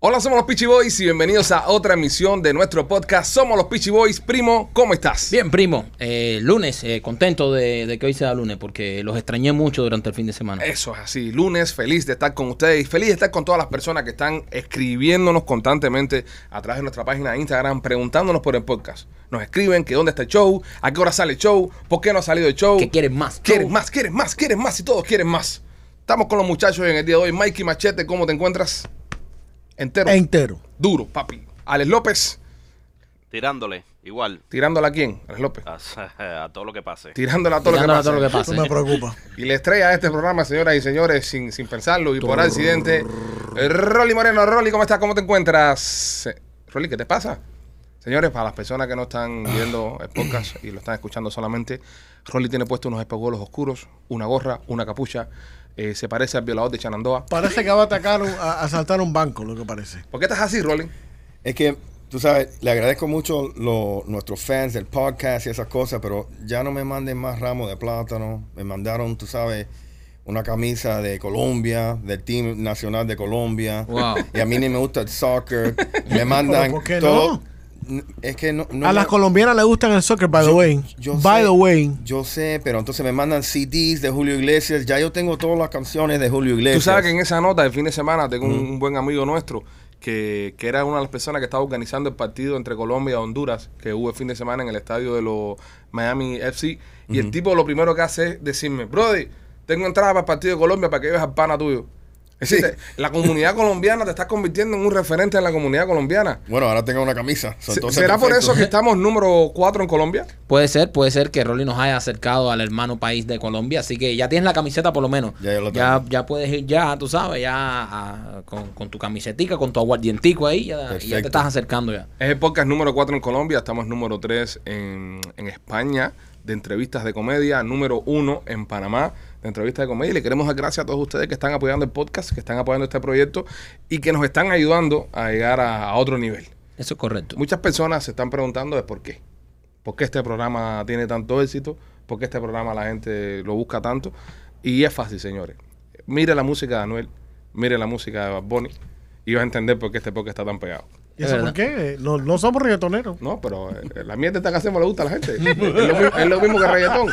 Hola, somos los Peachy Boys y bienvenidos a otra emisión de nuestro podcast. Somos los Peachy Boys. Primo, ¿cómo estás? Bien, primo, eh, lunes, eh, contento de, de que hoy sea lunes porque los extrañé mucho durante el fin de semana. Eso es así, lunes, feliz de estar con ustedes y feliz de estar con todas las personas que están escribiéndonos constantemente a través de nuestra página de Instagram, preguntándonos por el podcast. Nos escriben que dónde está el show, a qué hora sale el show, por qué no ha salido el show. ¿Qué quieren más? ¿Quieren Show. más? ¿Quieren más? ¿Quieren más? Y todos quieren más. Estamos con los muchachos en el día de hoy. Mikey Machete, ¿cómo te encuentras? Entero. Entero. Duro, papi. Alex López, Tirándole, igual, tirándola a quién? Alex López. a, a todo lo que pase. Tirándola a todo lo que Tirándola a todo lo que Eso pase. me preocupa. Y la estrella de este programa, señoras y señores, sin, sin pensarlo y por accidente, Rolly Moreno. Rolly, ¿cómo estás? ¿Cómo te encuentras? Rolly, ¿qué te pasa? Señores, para las personas que no están viendo el podcast y lo están escuchando solamente, Rolly tiene puesto unos espejuelos oscuros, una gorra, una capucha. Eh, se parece al violador de Chanandoa. Parece que va a atacar, un- a asaltar un banco, lo que parece. ¿Por qué estás así, Rolly? Es que, tú sabes, le agradezco mucho lo- nuestros fans del podcast y esas cosas, pero ya no me manden más ramos de plátano. Me mandaron, tú sabes, una camisa de Colombia, del Team Nacional de Colombia. Wow. Y a mí ni me gusta el soccer. Me mandan ¿por qué todo. no? N- Es que no, no a me- las colombianas le gustan el soccer, by the way. yo by sé. the way. Yo sé, pero entonces me mandan CDs de Julio Iglesias. Ya yo tengo todas las canciones de Julio Iglesias. Tú sabes que en esa nota del fin de semana tengo un, un buen amigo nuestro que, que era una de las personas que estaba organizando el partido entre Colombia y Honduras que hubo el fin de semana en el estadio de los Miami FC. Y el tipo lo primero que hace es decirme, Brody, tengo entrada para el partido de Colombia para que veas al pana tuyo. Es decir, te- la comunidad colombiana te está convirtiendo en un referente en la comunidad colombiana. Bueno, ahora tengo una camisa. Entonces, ¿Será por eso que estamos número 4 en Colombia? Puede ser, puede ser que Rolly nos haya acercado al hermano país de Colombia, así que ya tienes la camiseta por lo menos. Ya yo lo ya, tengo. ya puedes ir ya, tú sabes, ya a- con, con tu camisetica, con tu aguardientico ahí, ya, ya te estás acercando ya. Es el podcast número 4 en Colombia, estamos número 3 en, en España de entrevistas de comedia, número 1 en Panamá de entrevistas de comedia. Y le queremos dar gracias a todos ustedes que están apoyando el podcast, que están apoyando este proyecto y que nos están ayudando a llegar a, a otro nivel. Eso es correcto. Muchas personas se están preguntando de por qué. ¿Por qué este programa tiene tanto éxito? ¿Por qué este programa la gente lo busca tanto? Y es fácil, señores. Mire la música de Anuel, mire la música de Bad Bunny y vas a entender por qué este podcast está tan pegado. ¿Y Es eso por qué? No, no somos reggaetoneros. No, pero eh, la mierda esta que hacemos le gusta a la gente. Es lo, mi- es lo mismo que reggaetón.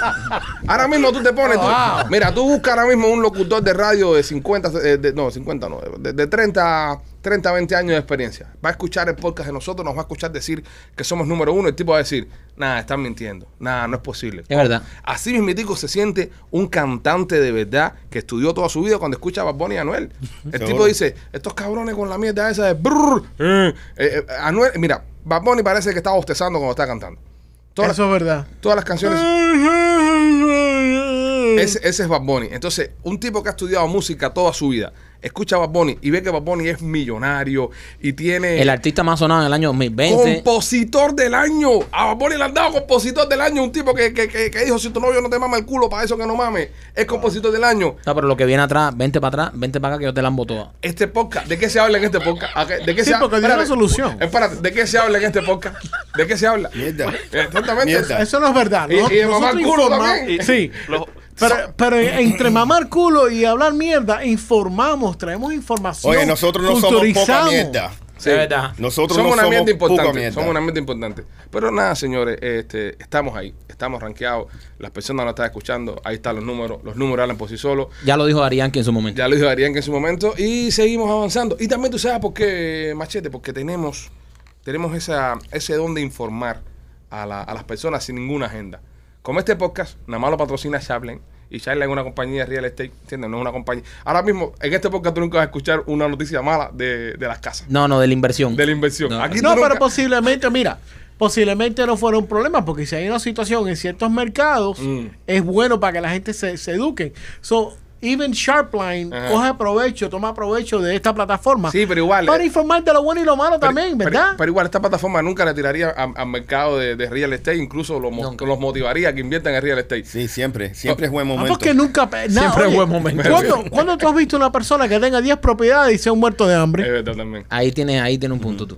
Ahora mismo tú te pones. tú- mira, tú buscas ahora mismo un locutor de radio de 50, eh, de- no, 50 no, de, de 30, 30, 20 años de experiencia. Va a escuchar el podcast de nosotros, nos va a escuchar decir que somos número uno. El tipo va a decir, nada, están mintiendo. Nada, no es posible. Es verdad. Así mismitico se siente un cantante de verdad que estudió toda su vida cuando escucha a Bad Bunny y a Anuel. El Seguro. tipo dice, estos cabrones con la mierda esa de brrr, eh, eh, eh, Anuel, mira, Bad Bunny parece que estaba bostezando cuando estaba cantando. Todas, Eso es verdad. todas las canciones... Ese, ese es Bad Bunny. Entonces, un tipo que ha estudiado música toda su vida, escucha a Bad Bunny y ve que Bad Bunny es millonario y tiene... El artista más sonado en el año 2020. Compositor del año. A Bad Bunny le han dado compositor del año. Un tipo que, que, que, que dijo: Si tu novio no te mama el culo, para eso que no mames. Es compositor del año. No, pero lo que viene atrás, vente para atrás, vente para acá que yo te la toda. Este podcast, ¿de qué se habla en este podcast? ¿A qué- ¿De qué Sí, se porque tiene espérate, una solución. Espérate, ¿de qué se habla en este podcast? ¿De qué se habla? Mierda. Exactamente. Mierda. Eso no es verdad. Y- y de mamar culo también. Sí. Los- Pero, pero entre mamar culo y hablar mierda, informamos, traemos información. Oye, nosotros no somos poca mierda. Sí. Es verdad. Nosotros somos no una somos mierda importante. mierda. Somos una mierda importante. Pero nada, señores, este, estamos ahí. Estamos rankeados. Las personas nos están escuchando. Ahí están los números. Los números hablan por sí solos. Ya lo dijo Arianki en su momento. Ya lo dijo Darían que en su momento. Y seguimos avanzando. Y también tú sabes por qué, Machete, porque tenemos, tenemos esa, ese don de informar a, la- a las personas sin ninguna agenda. Como este podcast, nada más lo patrocina Chaplin. Y Chaplin es una compañía de real estate, ¿entiendes? No es una compañía. Ahora mismo, en este podcast tú nunca vas a escuchar una noticia mala de, de las casas, No, no, de la inversión. de la inversión. No. Aquí No, tú pero nunca- posiblemente, mira, posiblemente no fuera un problema, porque si hay una situación en ciertos mercados, Mm. es bueno para que la gente se, se eduque. So, even Sharpline Ajá. coge provecho, toma provecho de esta plataforma. Sí, pero igual. Para eh, informar de lo bueno y lo malo pero- también, ¿verdad? Pero, igual, esta plataforma nunca le tiraría a- al mercado de, de real estate, incluso los, mo- los motivaría a que inviertan en real estate. Sí, siempre. Siempre es buen Ah, momento. porque nunca. nada, Siempre es oye, buen momento. ¿cuándo, cuándo tú has visto una persona que tenga 10 propiedades y sea un muerto de Es hambre? verdad también. Ahí tiene, ahí tiene un punto tú.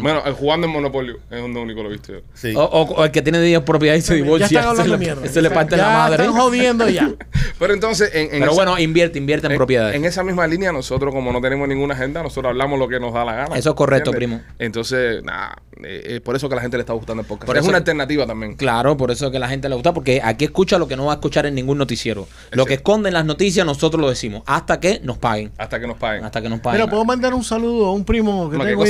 Bueno, el jugando en Monopolio es donde único lo he visto yo. Sí. o, o- o el que tiene 10 propiedades y se ya divorcia. están se hablando le, mierda. se le parte ya la madre. Están jodiendo ya. Pero entonces, en, en Pero esa- bueno, invierte, invierte en, en- propiedades. En esa misma línea, nosotros, como no tenemos ninguna agenda, nosotros hablamos lo que nos da la gana. Eso es correcto, ¿entiendes? Entonces, nada, eh, es por eso que a la gente le está gustando el podcast. Por es una alternativa también. Claro, por eso es que a la gente le gusta, porque aquí escucha lo que no va a escuchar en ningún noticiero. Lo que esconden las noticias, nosotros lo decimos, hasta que nos paguen. Hasta que nos paguen. Hasta que nos paguen. Pero puedo mandar un saludo a un primo que No, ¿qué tengo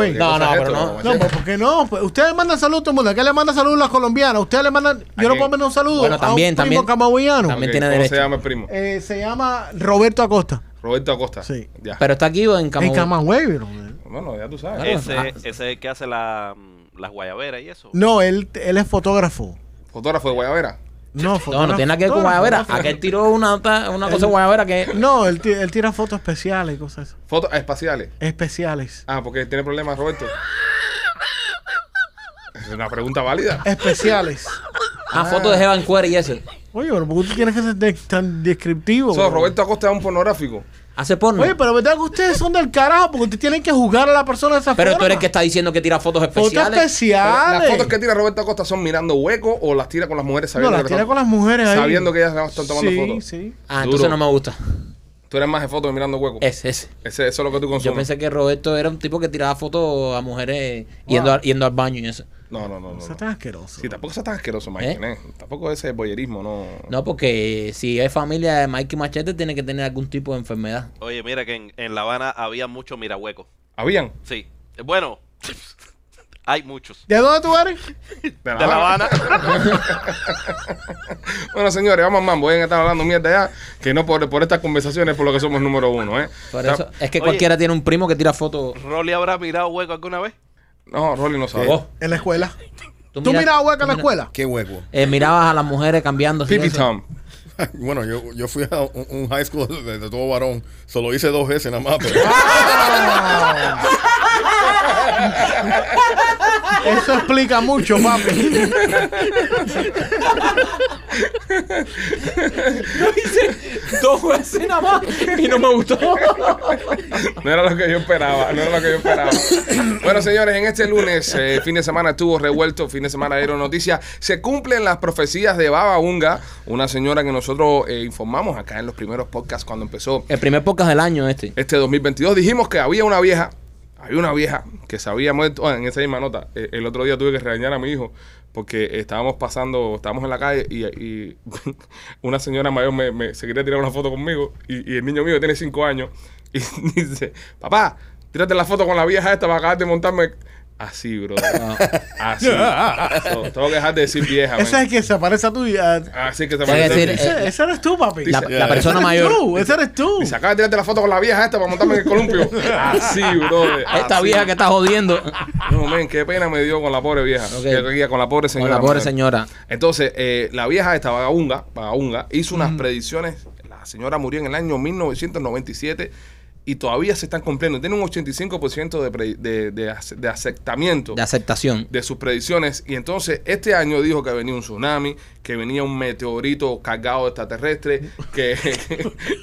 ahí en No, no, es pero no. Machete? No, pues ¿por qué no? Ustedes mandan saludos a todo el mundo. ¿A qué le manda saludos a las colombianas? Ustedes le mandan. Yo ¿A no puedo mandar un saludo Bueno, a también, un primo también. camagüeyano. También tiene ¿Cómo derecho. se llama el primo? Eh, se llama Roberto Acosta. Roberto Acosta. Sí. Ya. Pero está aquí o en En Camagüey. Camagüey. bro. Bueno, ya tú sabes. Claro. Ese, Ah. ese es el que hace la, mm, las guayaberas y eso. No, él, él es fotógrafo. Fotógrafo de Guayabera. No, No, no tiene nada que ver con fotógrafo, Guayabera. fotógrafo. Aquel tiró una, una cosa de Guayabera que. No, él, él tira fotos especiales y cosas así. Fotos espaciales. Especiales. Ah, porque tiene problemas, Roberto. Es una pregunta válida. Especiales. Ah, foto de Jeva en cuero y eso. Oye, pero ¿por qué tú tienes que ser de- tan descriptivo? So, bro? Roberto Acosta es un pornográfico. Hace porno. Oye, pero verdad que ustedes son del carajo porque ustedes tienen que juzgar a la persona de esa pero forma. tú eres el que está diciendo que tira fotos Fotos especiales. Pero especiales. las fotos que tira Roberto Acosta son mirando huecos o las tira con las mujeres No, sabiendo las que tira con las mujeres ahí. Sabiendo que ellas están tomando sí, fotos. Sí, Ah, entonces no me gusta. Tú eres más de fotos mirando huecos. Ese, ese. Ese, eso es lo que tú Yo consumes. pensé que Roberto era un tipo que tiraba fotos a mujeres yendo, a- yendo al baño y eso. No, no, no. no, es tan asqueroso. Sí, tampoco sea tan asqueroso, Mike. ¿Eh? ¿eh? Tampoco ese boyerismo, no. No, porque si es familia de Mikey Machete, tiene que tener algún tipo de enfermedad. Oye, mira que en, en La Habana había mucho mirahuecos. ¿Habían? Sí. Bueno, hay muchos. ¿De dónde tú eres? De La De La Habana. Bueno, señores, vamos más. Voy a estar hablando mierda ya. Que no por, por estas conversaciones, por lo que somos número uno, ¿eh? Por O sea, eso, es que Oye. cualquiera tiene un primo que tira fotos. ¿Rolly habrá mirado hueco alguna vez? No, Rolly no sabe. Vos. En la escuela. Tú, ¿Tú miras- mirabas hueca en la escuela? Qué hueco. eh, mirabas a las mujeres cambiando. Pipi Tom. Bueno, yo, yo fui a un, un high school de, de todo varón. Solo hice dos veces nada más. Pero Eso explica mucho, papi. Dos veces nada más y no me gustó. No era lo que yo esperaba, no era lo que yo esperaba. Bueno, señores, en este lunes, eh, fin de semana estuvo revuelto, fin de semana dieron noticias. Se cumplen las profecías de Baba Unga, una señora que nosotros eh, informamos acá en los primeros podcasts cuando empezó El primer podcast del año este. este 2022. Dijimos que había una vieja, había una vieja que se había muerto. en esa misma nota, eh, el otro día tuve que regañar a mi hijo porque estábamos pasando, estábamos en la calle y, una señora mayor me, me- se tirar una foto conmigo y, y el niño mío tiene cinco años y dice, papá, tírate la foto con la vieja esta para acabar de montarme. Así, bro. Así. So, tengo que dejar de decir vieja. Ese es man. el que se parece a tu. a- Así que se Tiene que parece. decir, Dice, eh, ese, ese eres tú, papi. La, Dice- la persona eres mayor. tú, ese eres tú. Dice, acaba de tirarte la foto con la vieja esta para montarme en el columpio. Así, bro. Esta así. vieja que está jodiendo. No, men, qué pena me dio con la pobre vieja. Ok. Que- que- Con la pobre Con señora. la pobre man. señora. Entonces, eh, la vieja esta vagabunga, vagabunga hizo unas predicciones. La señora murió en el año 1997 y todavía se están cumpliendo. Tiene un 85% de, pre- de, de, de aceptamiento De aceptación. de sus predicciones. Y entonces, este año dijo que venía un tsunami, que venía un meteorito cargado de extraterrestre, que,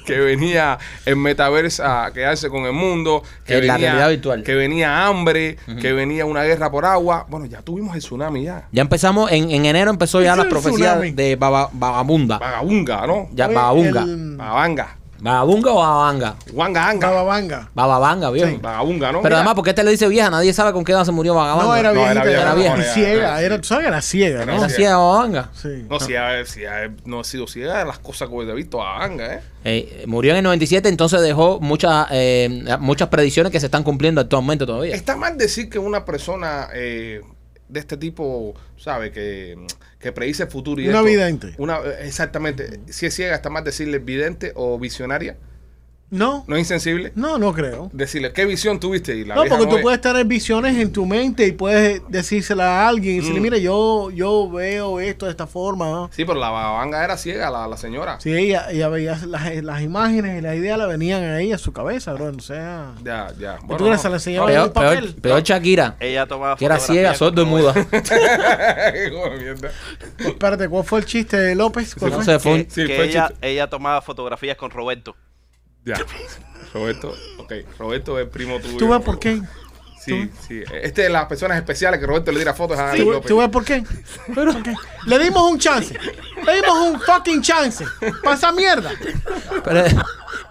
que venía el metaverso a quedarse con el mundo, que En la venía, realidad virtual. que venía hambre, que venía una guerra por agua. Bueno, ya tuvimos el tsunami ya. Ya empezamos, en, en enero empezó ya las profecías tsunami. de baba-. Vagabunga, ¿no? Ya, Oye, vagabunga. el- Vagabanga. ¿Vagabunga o babanga? Wanga, anga. Bababanga. Bababanga, viejo. Vagabunga, ¿no? Pero Mira, además, porque este le dice vieja? Nadie sabe con qué edad se murió Vagabanda. No, era No, era viejita, vieja, era, era vieja. ciega, Sí. era, tú sabes que era ciega, ¿no? Era Sí. ciega Vagabanda. Sí. No, si ha, si ha- no ha sido ciega de las cosas que he visto Vagabanga, ¿eh? Eh, murió en el 97, entonces dejó muchas eh, muchas predicciones que se están cumpliendo actualmente todavía. Está mal decir que una persona eh, de este tipo, ¿sabe? Que, que predice el futuro y Una esto, vidente. Una, exactamente. Si es ciega, está mal decirle vidente o visionaria. No, ¿No es insensible? no, no creo. Decirle, ¿qué visión tuviste? Y la No, porque tú ve. puedes tener visiones en tu mente y puedes decírsela a alguien y Mm. decirle, mira, yo, yo veo esto de esta forma. ¿no? Sí, pero la babanga era ciega, la, la señora. Sí, ella, ella veía las, las imágenes y las ideas le venían a ella a su cabeza, bro. O sea, Ya, ya. ¿tú Bueno, que no. se le enseñaba Peor, el papel? peor, peor Shakira, Ella tomaba que era ciega, sordo y muda. Espérate, ¿cuál fue el chiste de López? ¿Cuál No fue? sé, fue un- Que, Sí, que fue ella, ella tomaba fotografías con Roberto. Ya. Roberto, ok. Roberto es primo tuyo. ¿Tú ves por qué? Sí, sí. Este de las personas especiales que Roberto le diera fotos a ¿Tú, López. tú ves por qué? ¿Por qué? Le dimos un chance. Le dimos un fucking chance. Para esa mierda. Pero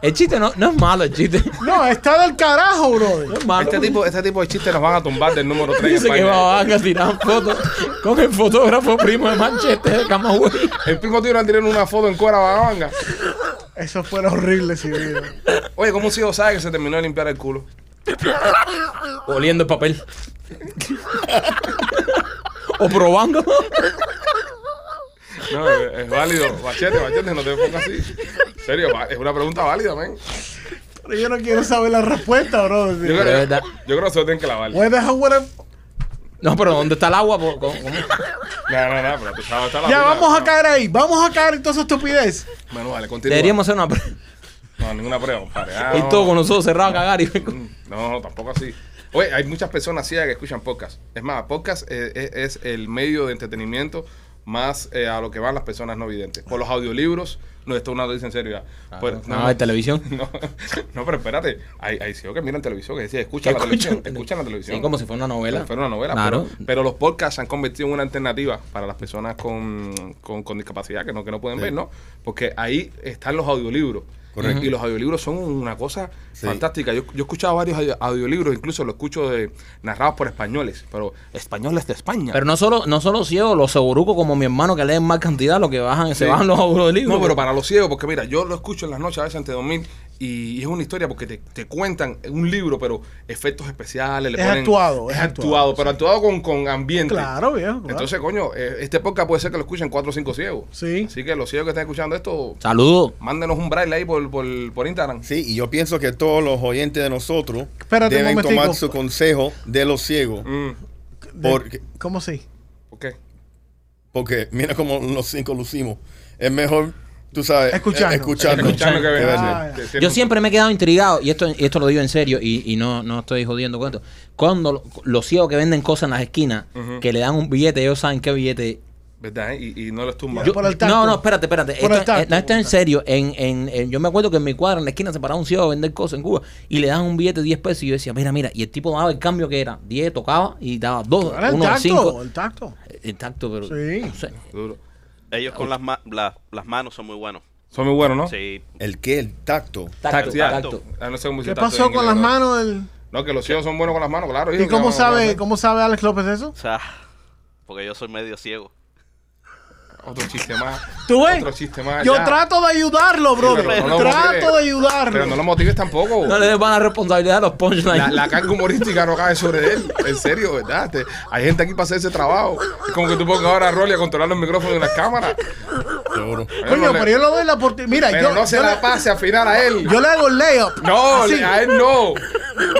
el chiste no, no es malo, el chiste. No, está del carajo, brother. No es malo. Este tipo, este tipo de chistes nos van a tumbar del número 3 Dice que van a tirar fotos con el fotógrafo primo de Manchester, de Camagüey. El primo tuyo le tirar una foto en cuera babanga. Eso fue horrible, sí, video. Oye, ¿cómo un ciego sabe que se terminó de limpiar el culo? Oliendo el papel. o probando. No, es, es válido. Machete, machete, no te pongas así. En serio, es una pregunta válida, man. Pero yo no quiero saber la respuesta, bro. Yo creo, yo creo que se lo tienen que lavar. No, Where the hell would I- No, pero ¿dónde está el agua? Po- ¿Cómo- cómo? no, no, pero tú sabes, está la Ya vida, vamos a no. caer ahí. Vamos a caer en toda esa estupidez. Bueno, vale, continúa. Deberíamos hacer una prueba. No, ninguna prueba, compadre. Ah, Y no. todo con nosotros cerrados a cagar. Y... No, no, tampoco así. Oye, hay muchas personas ciegas que escuchan podcast. Es más, podcast eh, es, es el medio de entretenimiento más eh, a lo que van las personas no videntes. Por los audiolibros, no, esto es una dice en serio ya. Pues, no, hay televisión. No, no, pero espérate. Hay, hay ciegos que miran televisión, que decía, escuchan Que la televisión. escuchan- Escuchan la televisión. Sí, como si fuera una novela. Como si fuera una novela. Claro. Pero, pero los podcasts se han convertido en una alternativa para las personas con, con, con discapacidad que no, que no pueden ver, ¿no? Porque ahí están los audiolibros. Correcto. Y los audiolibros son una cosa Sí. fantástica. Yo, yo he escuchado varios audio- audiolibros, incluso los escucho de, narrados por españoles, pero españoles de España. Pero no solo, no solo ciegos, los segurucos como mi hermano que leen más cantidad, lo que bajan, se Sí. bajan los audiolibros. No, pero para los ciegos, porque mira, yo lo escucho en las noches a veces antes de dormir y, y es una historia porque te, te cuentan un libro, pero efectos especiales, le Es ponen... actuado, Es, actuado, actuado, pero actuado con, con ambiente. Claro, viejo. claro. Entonces, coño, eh, este podcast puede ser que lo escuchen cuatro o cinco ciegos. Sí. Así que los ciegos que están escuchando esto, Saludos. mándenos un braille ahí por, por, por Instagram. Sí, y yo pienso que todos los oyentes de nosotros Espérate deben tomar su consejo de los ciegos. Mm, De- Porque, ¿Cómo sí? ¿Por qué? porque mira cómo los cinco lucimos. Es mejor, tú sabes, Escucharnos. eh, escucharnos. Escuchando que. Ah, Yo siempre me he quedado intrigado, y esto, y esto lo digo en serio, y, y no, no estoy jodiendo con esto. Cuando lo- los ciegos que venden cosas en las esquinas, que le dan un billete, ellos saben qué billete. ¿Verdad? Y, y no les tumban. Yo- por el tacto. no, no, espérate, espérate. Por Esto, el tacto, no, esto por el en serio. En, en, en- yo me acuerdo que en mi cuadra, en la esquina, se paraba un ciego a vender cosas en Cuba y le daban un billete de 10 pesos. Y yo decía, mira, mira. Y el tipo daba el cambio que era 10, tocaba y daba 2, Ahora el 1 tacto, 5. el tacto. El tacto, pero. Sí. no sé. Duro. Ellos con las, ma- la- las manos son muy buenos. Son muy buenos, ¿no? Sí. ¿El qué? El tacto. Tacto, tacto. ah, no sé cómo ¿Qué tacto pasó con las ¿no? manos del... No, que los ciegos son buenos con las manos, claro. ¿Y cómo sabe, cómo sabe Alex López eso? O sea, porque yo soy medio ciego. Otro chiste más. ¿Tú ves? Otro chiste más. Yo ya. trato de ayudarlo, brother. pero no lo trato motives. de ayudarlo. Pero no lo motives tampoco. No le des la responsabilidad a los punchlines. La, la carga humorística no cae sobre él. En serio, ¿verdad? Te- hay gente aquí para hacer ese trabajo. Es como que tú pongas ahora a Rolly a controlar los micrófonos y las cámaras. Seguro. Coño, no le- pero yo le doy la oportunidad. Mira, pero yo, no se yo la le, pase a final a él. yo le hago el layup. no, Así. a él no.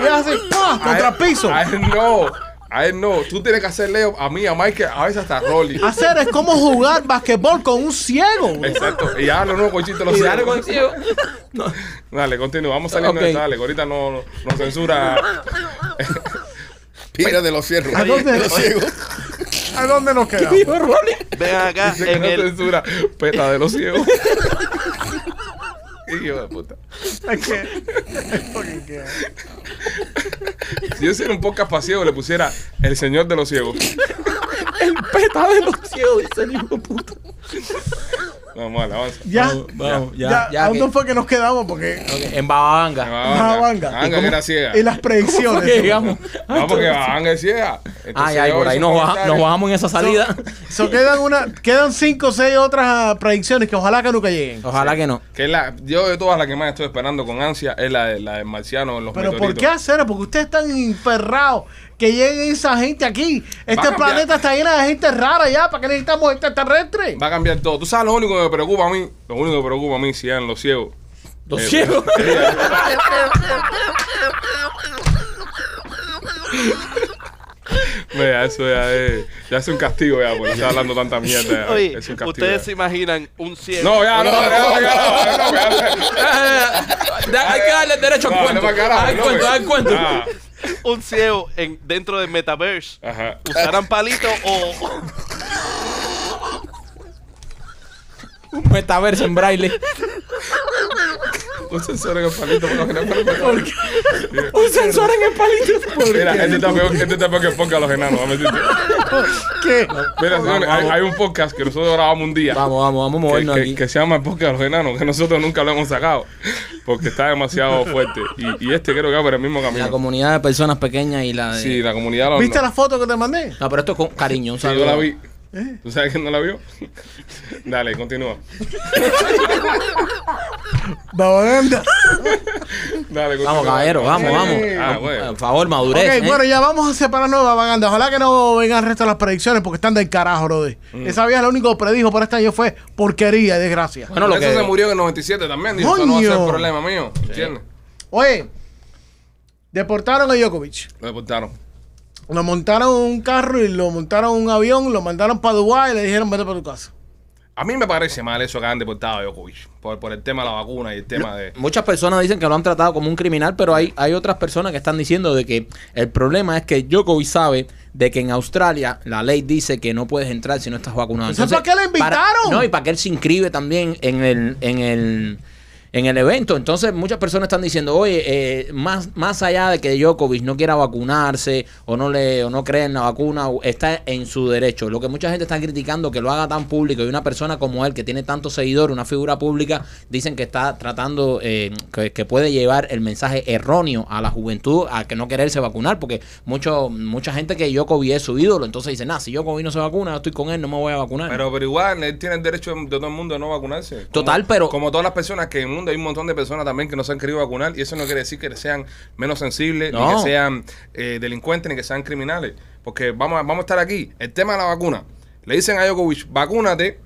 Y así, ¡pah! Contra él- piso. A él no. A él no. Tú tienes que hacer Leo a mí, a Mike, a veces hasta a Rolly. Hacer es como jugar basquetbol con un ciego. Exacto. Y ya lo nuevo con chiste los dale con ciegos. ciego. Dale, continúa. Vamos saliendo Ok. de dale. que Ahorita no, no, nos censura. Pira de los cierros. ¿A dónde? De los ciegos. ¿A dónde nos quedamos? Dijo Rolly. Ven acá Dice que en no el, censura. Peta de los ciegos. Hijo de puta. Si yo hiciera un podcast ciegos, le pusiera El Señor de los Ciegos. El peta de los ciegos, dice el hijo de puta. Vamos, vale, avanza. Ya. Vamos, vamos, Ya, ya. ya ¿A que- dónde fue que nos quedamos? Porque. En Bababanga. Babanga. Babanga, ¿Y que era ciega. Y las predicciones. ¿Cómo que llegamos? No, porque Babanga es ciega. Ay, ay, por ahí nos, baja- nos bajamos en esa salida. So, quedan, una, quedan cinco o seis otras ah, predicciones que ojalá que nunca lleguen. Ojalá que no. Que la, yo de todas las que más estoy esperando con ansia es la, de- la del marciano en los Pero ¿por qué hacer? Porque ustedes están enferrados. Que llegue esa gente aquí. Este planeta está lleno de gente rara ya. ¿Para qué necesitamos extraterrestres? Va a cambiar todo. Tú sabes lo único que me preocupa a mí. Lo único que me preocupa a mí si eran los ciegos. Dos Eh, ciegos. Mira, eso ya es, ya es un castigo ya, por estar hablando tanta mierda. ya. Oye, es un castigo. ustedes ya. se imaginan un ciego. No, ya, no, ya, ya. Da- Hay que darle derecho al No, cuento. no, carajo, Al no, cuento, pues. al cuento. Un ciego en, dentro del metaverse. Ajá. ¿Usarán palito o.? Un metaverso en braille. Un sensor en el palito por lo general. Un sensor en el palito. Mira, este está peor, este está peor que el podcast de los enanos. decirte. ¿Qué? Mira, señores, hay, un podcast que nosotros grabamos un día. Vamos, vamos, vamos a movernos que- aquí. que se llama el podcast de los enanos, que nosotros nunca lo hemos sacado. Porque está demasiado fuerte. Y, y este creo que va por el mismo La camino. comunidad de personas pequeñas y la de... Sí, la comunidad lo ¿Viste no. la foto que te mandé? No, pero esto es con cariño. Un Sí, yo saludo. la vi. ¿Tú sabes quién no la vio? Dale, continúa. Babaganda. Dale, continúa. Vamos, caballero, vamos, vamos. Ah, Por- bueno. Por favor, madurez. Ok, ¿eh? bueno, ya vamos a separarnos de Babaganda. Ojalá que no vengan el resto de las predicciones porque están del carajo, brother. Mm. Esa vieja lo único que predijo por este año fue porquería y desgracia. Bueno, Por lo eso que... se murió en el 97 también. Dijo, eso no va a ser problema mío. ¿Entiendes? Oye, deportaron a Djokovic. Lo deportaron. Lo montaron en un carro y lo montaron en un avión, lo mandaron para Dubái y le dijeron vete para tu casa. A mí me parece mal eso que han deportado a Djokovic. Por, por el tema de la vacuna y el tema de... Muchas personas dicen que lo han tratado como un criminal, pero hay, hay otras personas que están diciendo de que el problema es que Djokovic sabe de que en Australia la ley dice que no puedes entrar si no estás vacunado. Entonces, ¿para qué le invitaron? no, y para que él se inscribe también en el, en el, en el evento. Entonces, muchas personas están diciendo, oye, eh, más, más allá de que Djokovic no quiera vacunarse o no le o no cree en la vacuna, está en su derecho. Lo que mucha gente está criticando que lo haga tan público y una persona como él, que tiene tantos seguidores, una figura pública, dicen que está tratando, eh, que, que puede llevar el mensaje erróneo a la juventud a que no quererse vacunar, porque mucho, mucha gente que Djokovic es su ídolo, entonces dicen, nah, si Djokovic no se vacuna, yo estoy con él, no me voy a vacunar. Pero, pero igual, él tiene el derecho de todo el mundo de no vacunarse. Como- Total, pero- Como todas las personas que en el mundo hay un montón de personas también que no se han querido vacunar y eso no quiere decir que sean menos sensibles, ni que sean eh, delincuentes, ni que sean criminales. Porque vamos a, vamos a estar aquí. El tema de la vacuna. Le dicen a Djokovic, vacúnate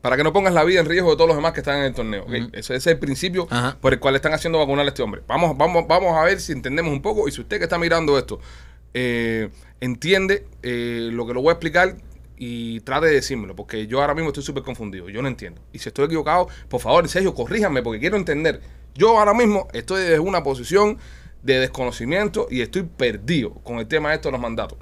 para que no pongas la vida en riesgo de todos los demás que están en el torneo. ese, ese es el principio Ajá. por el cual están haciendo vacunar a este hombre. Vamos, vamos, vamos a ver si entendemos un poco y si usted que está mirando esto eh, entiende eh, lo que lo voy a explicar y trate de decírmelo, porque yo ahora mismo estoy súper confundido, yo no entiendo. Y si estoy equivocado, por favor, Sergio, corríjame, porque quiero entender. Yo ahora mismo estoy desde una posición de desconocimiento y estoy perdido con el tema de esto de los mandatos.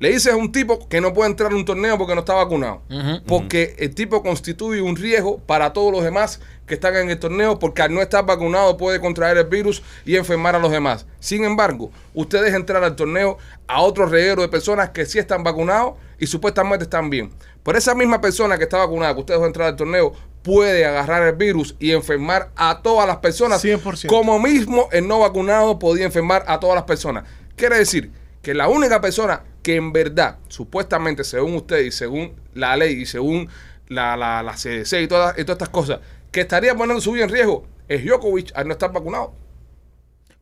Le dices a un tipo que no puede entrar a un torneo porque no está vacunado. Porque el tipo constituye un riesgo para todos los demás que están en el torneo porque al no estar vacunado puede contraer el virus y enfermar a los demás. Sin embargo, ustedes entrar al torneo a otro reguero de personas que sí están vacunados y supuestamente están bien. Por esa misma persona que está vacunada, que ustedes van a entrar al torneo, puede agarrar el virus y enfermar a todas las personas. 100%. Como mismo el no vacunado podía enfermar a todas las personas. Quiere decir que la única persona que en verdad, supuestamente, según usted y según la ley y según la, la, la CDC y todas, y todas estas cosas, que estaría poniendo su vida en riesgo es Djokovic al no estar vacunado.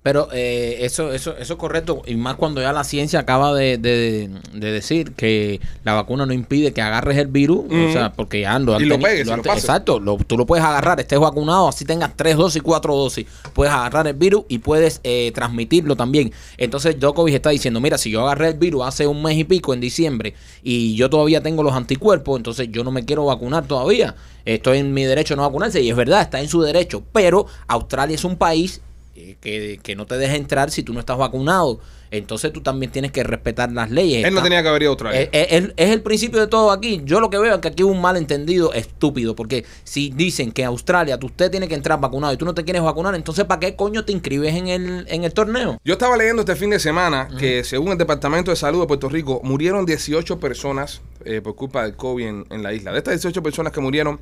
Pero eh, eso, eso, eso es correcto, y más cuando ya la ciencia acaba de, de- de decir que la vacuna no impide que agarres el virus, o sea, porque ya lo han Y lo pegues, han lo. Exacto, lo- tú lo puedes agarrar, estés vacunado, así tengas tres dosis, cuatro dosis, puedes agarrar el virus y puedes eh, transmitirlo también. Entonces Djokovic está diciendo, mira, si yo agarré el virus hace un mes y pico, en diciembre, y yo todavía tengo los anticuerpos, entonces yo no me quiero vacunar todavía. Estoy en mi derecho a no vacunarse, y es verdad, está en su derecho, pero Australia es un país que, que no te deja entrar si tú no estás vacunado. Entonces tú también tienes que respetar las leyes. Él no tenía que haber ido a Australia. es, es- es- el principio de todo aquí. Yo lo que veo es que aquí hubo un malentendido estúpido. Porque si dicen que Australia tú, usted tiene que entrar vacunado y tú no te quieres vacunar, entonces ¿para qué coño te inscribes en el, en el torneo? Yo estaba leyendo este fin de semana que según el Departamento de Salud de Puerto Rico murieron 18 personas eh, por culpa del COVID en, en la isla. De estas 18 personas que murieron,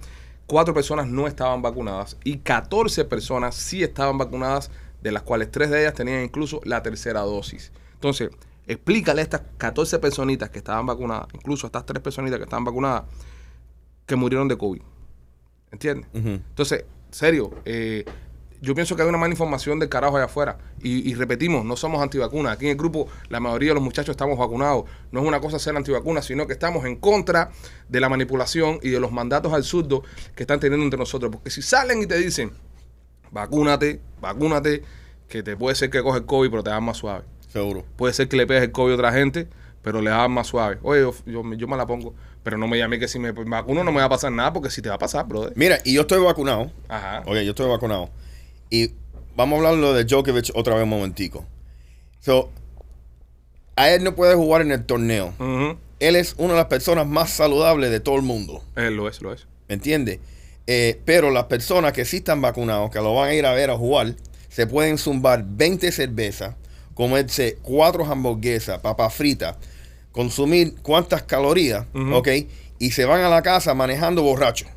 4 personas no estaban vacunadas y 14 personas sí estaban vacunadas, de las cuales 3 de ellas tenían incluso la tercera dosis. Entonces, explícale a estas 14 personitas que estaban vacunadas, incluso a estas 3 personitas que estaban vacunadas, que murieron de COVID. ¿Entiendes? Entonces, serio, eh, yo pienso que hay una mala información del carajo allá afuera. Y, y repetimos, no somos antivacunas. Aquí en el grupo, la mayoría de los muchachos estamos vacunados. No es una cosa ser antivacunas, sino que estamos en contra de la manipulación y de los mandatos absurdos que están teniendo entre nosotros. Porque si salen y te dicen vacúnate, vacúnate, que te puede ser que coges el COVID, pero te das más suave. Seguro. Puede ser que le pegues el COVID a otra gente, pero le das más suave. Oye, yo, yo, yo me la pongo, pero no me llame que si me vacuno no me va a pasar nada, porque si te va a pasar, brother. Mira, y yo estoy vacunado. Ajá. Ok, yo estoy vacunado. Y vamos a hablar lo de Djokovic otra vez un momentico. So, a él no puede jugar en el torneo. Él es una de las personas más saludables de todo el mundo. Eh, lo es, lo es. ¿Me entiendes? Eh, pero las personas que sí están vacunados, que lo van a ir a ver a jugar, se pueden zumbar 20 cervezas, comerse 4 hamburguesas, papas fritas, consumir cuántas calorías, Ujú. ¿ok? Y se van a la casa manejando borrachos.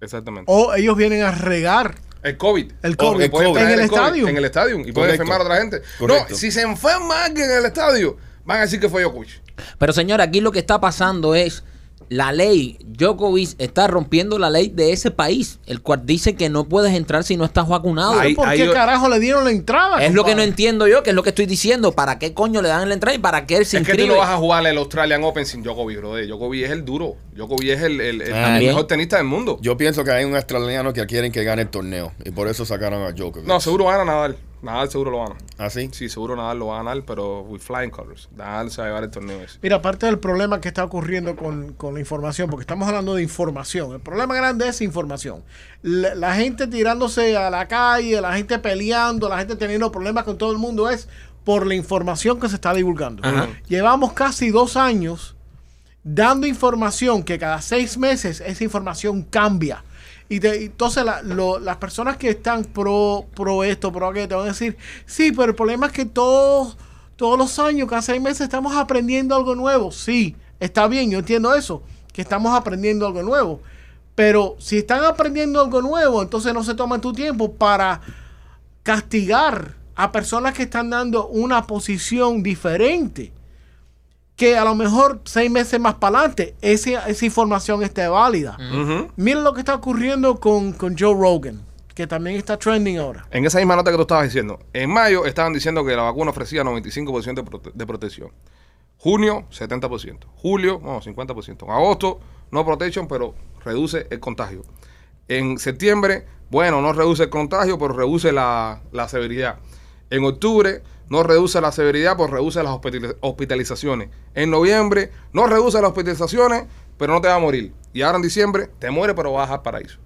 Exactamente. O ellos vienen a regar El COVID. el COVID, el en el estadio. En el estadio. Y pueden Correcto. enfermar a otra gente. Correcto. No, si se enferma alguien en el estadio, van a decir que fue Djokovic. Pero señor, aquí lo que está pasando es la ley. Djokovic está rompiendo la ley de ese país, el cual dice que no puedes entrar si no estás vacunado. Ahí- ¿Por ahí qué yo- carajo le dieron la entrada? es lo que no entiendo yo, que es lo que estoy diciendo. ¿Para qué coño le dan la entrada y para qué él se Es que tú inscribe? no vas a jugar el Australian Open sin Djokovic, bro. Djokovic es el duro. Djokovic es el, el- el También. mejor tenista del mundo. Yo pienso que hay un australiano que quieren que gane el torneo. Y por eso sacaron a Djokovic. No, seguro van a Nadal. Nadal seguro lo gana. ¿Así? Sí, seguro Nadal lo va a ganar, pero with flying colors. Nadal se va a llevar el torneo ese. Mira, aparte del problema que está ocurriendo con, con la información, porque estamos hablando de información, el problema grande es información. La, la gente tirándose a la calle, la gente peleando, la gente teniendo problemas con todo el mundo es por la información que se está divulgando. Ajá. Llevamos casi dos años dando información que cada seis meses esa información cambia. Y entonces las personas que están pro, pro esto, pro aquello, te van a decir, sí, pero el problema es que todos, todos los años, cada seis meses, estamos aprendiendo algo nuevo. Sí, está bien, yo entiendo eso, que estamos aprendiendo algo nuevo. Pero si están aprendiendo algo nuevo, entonces no se toman tu tiempo para castigar a personas que están dando una posición diferente. Que a lo mejor seis meses más para adelante esa, esa información esté válida. Ujú. Miren lo que está ocurriendo con, con Joe Rogan, que también está trending ahora. En esa misma nota que tú estabas diciendo, en mayo estaban diciendo que la vacuna ofrecía 95% de, prote- de protección. Junio, 70%. Julio, no, 50%. En agosto, no protection, pero reduce el contagio. En septiembre, bueno, no reduce el contagio, pero reduce la, la severidad. En octubre, no reduce la severidad, pero reduce las hospitaliz- hospitalizaciones. En noviembre, no reduce las hospitalizaciones, pero no te va a morir. Y ahora en diciembre, te muere, pero vas al paraíso.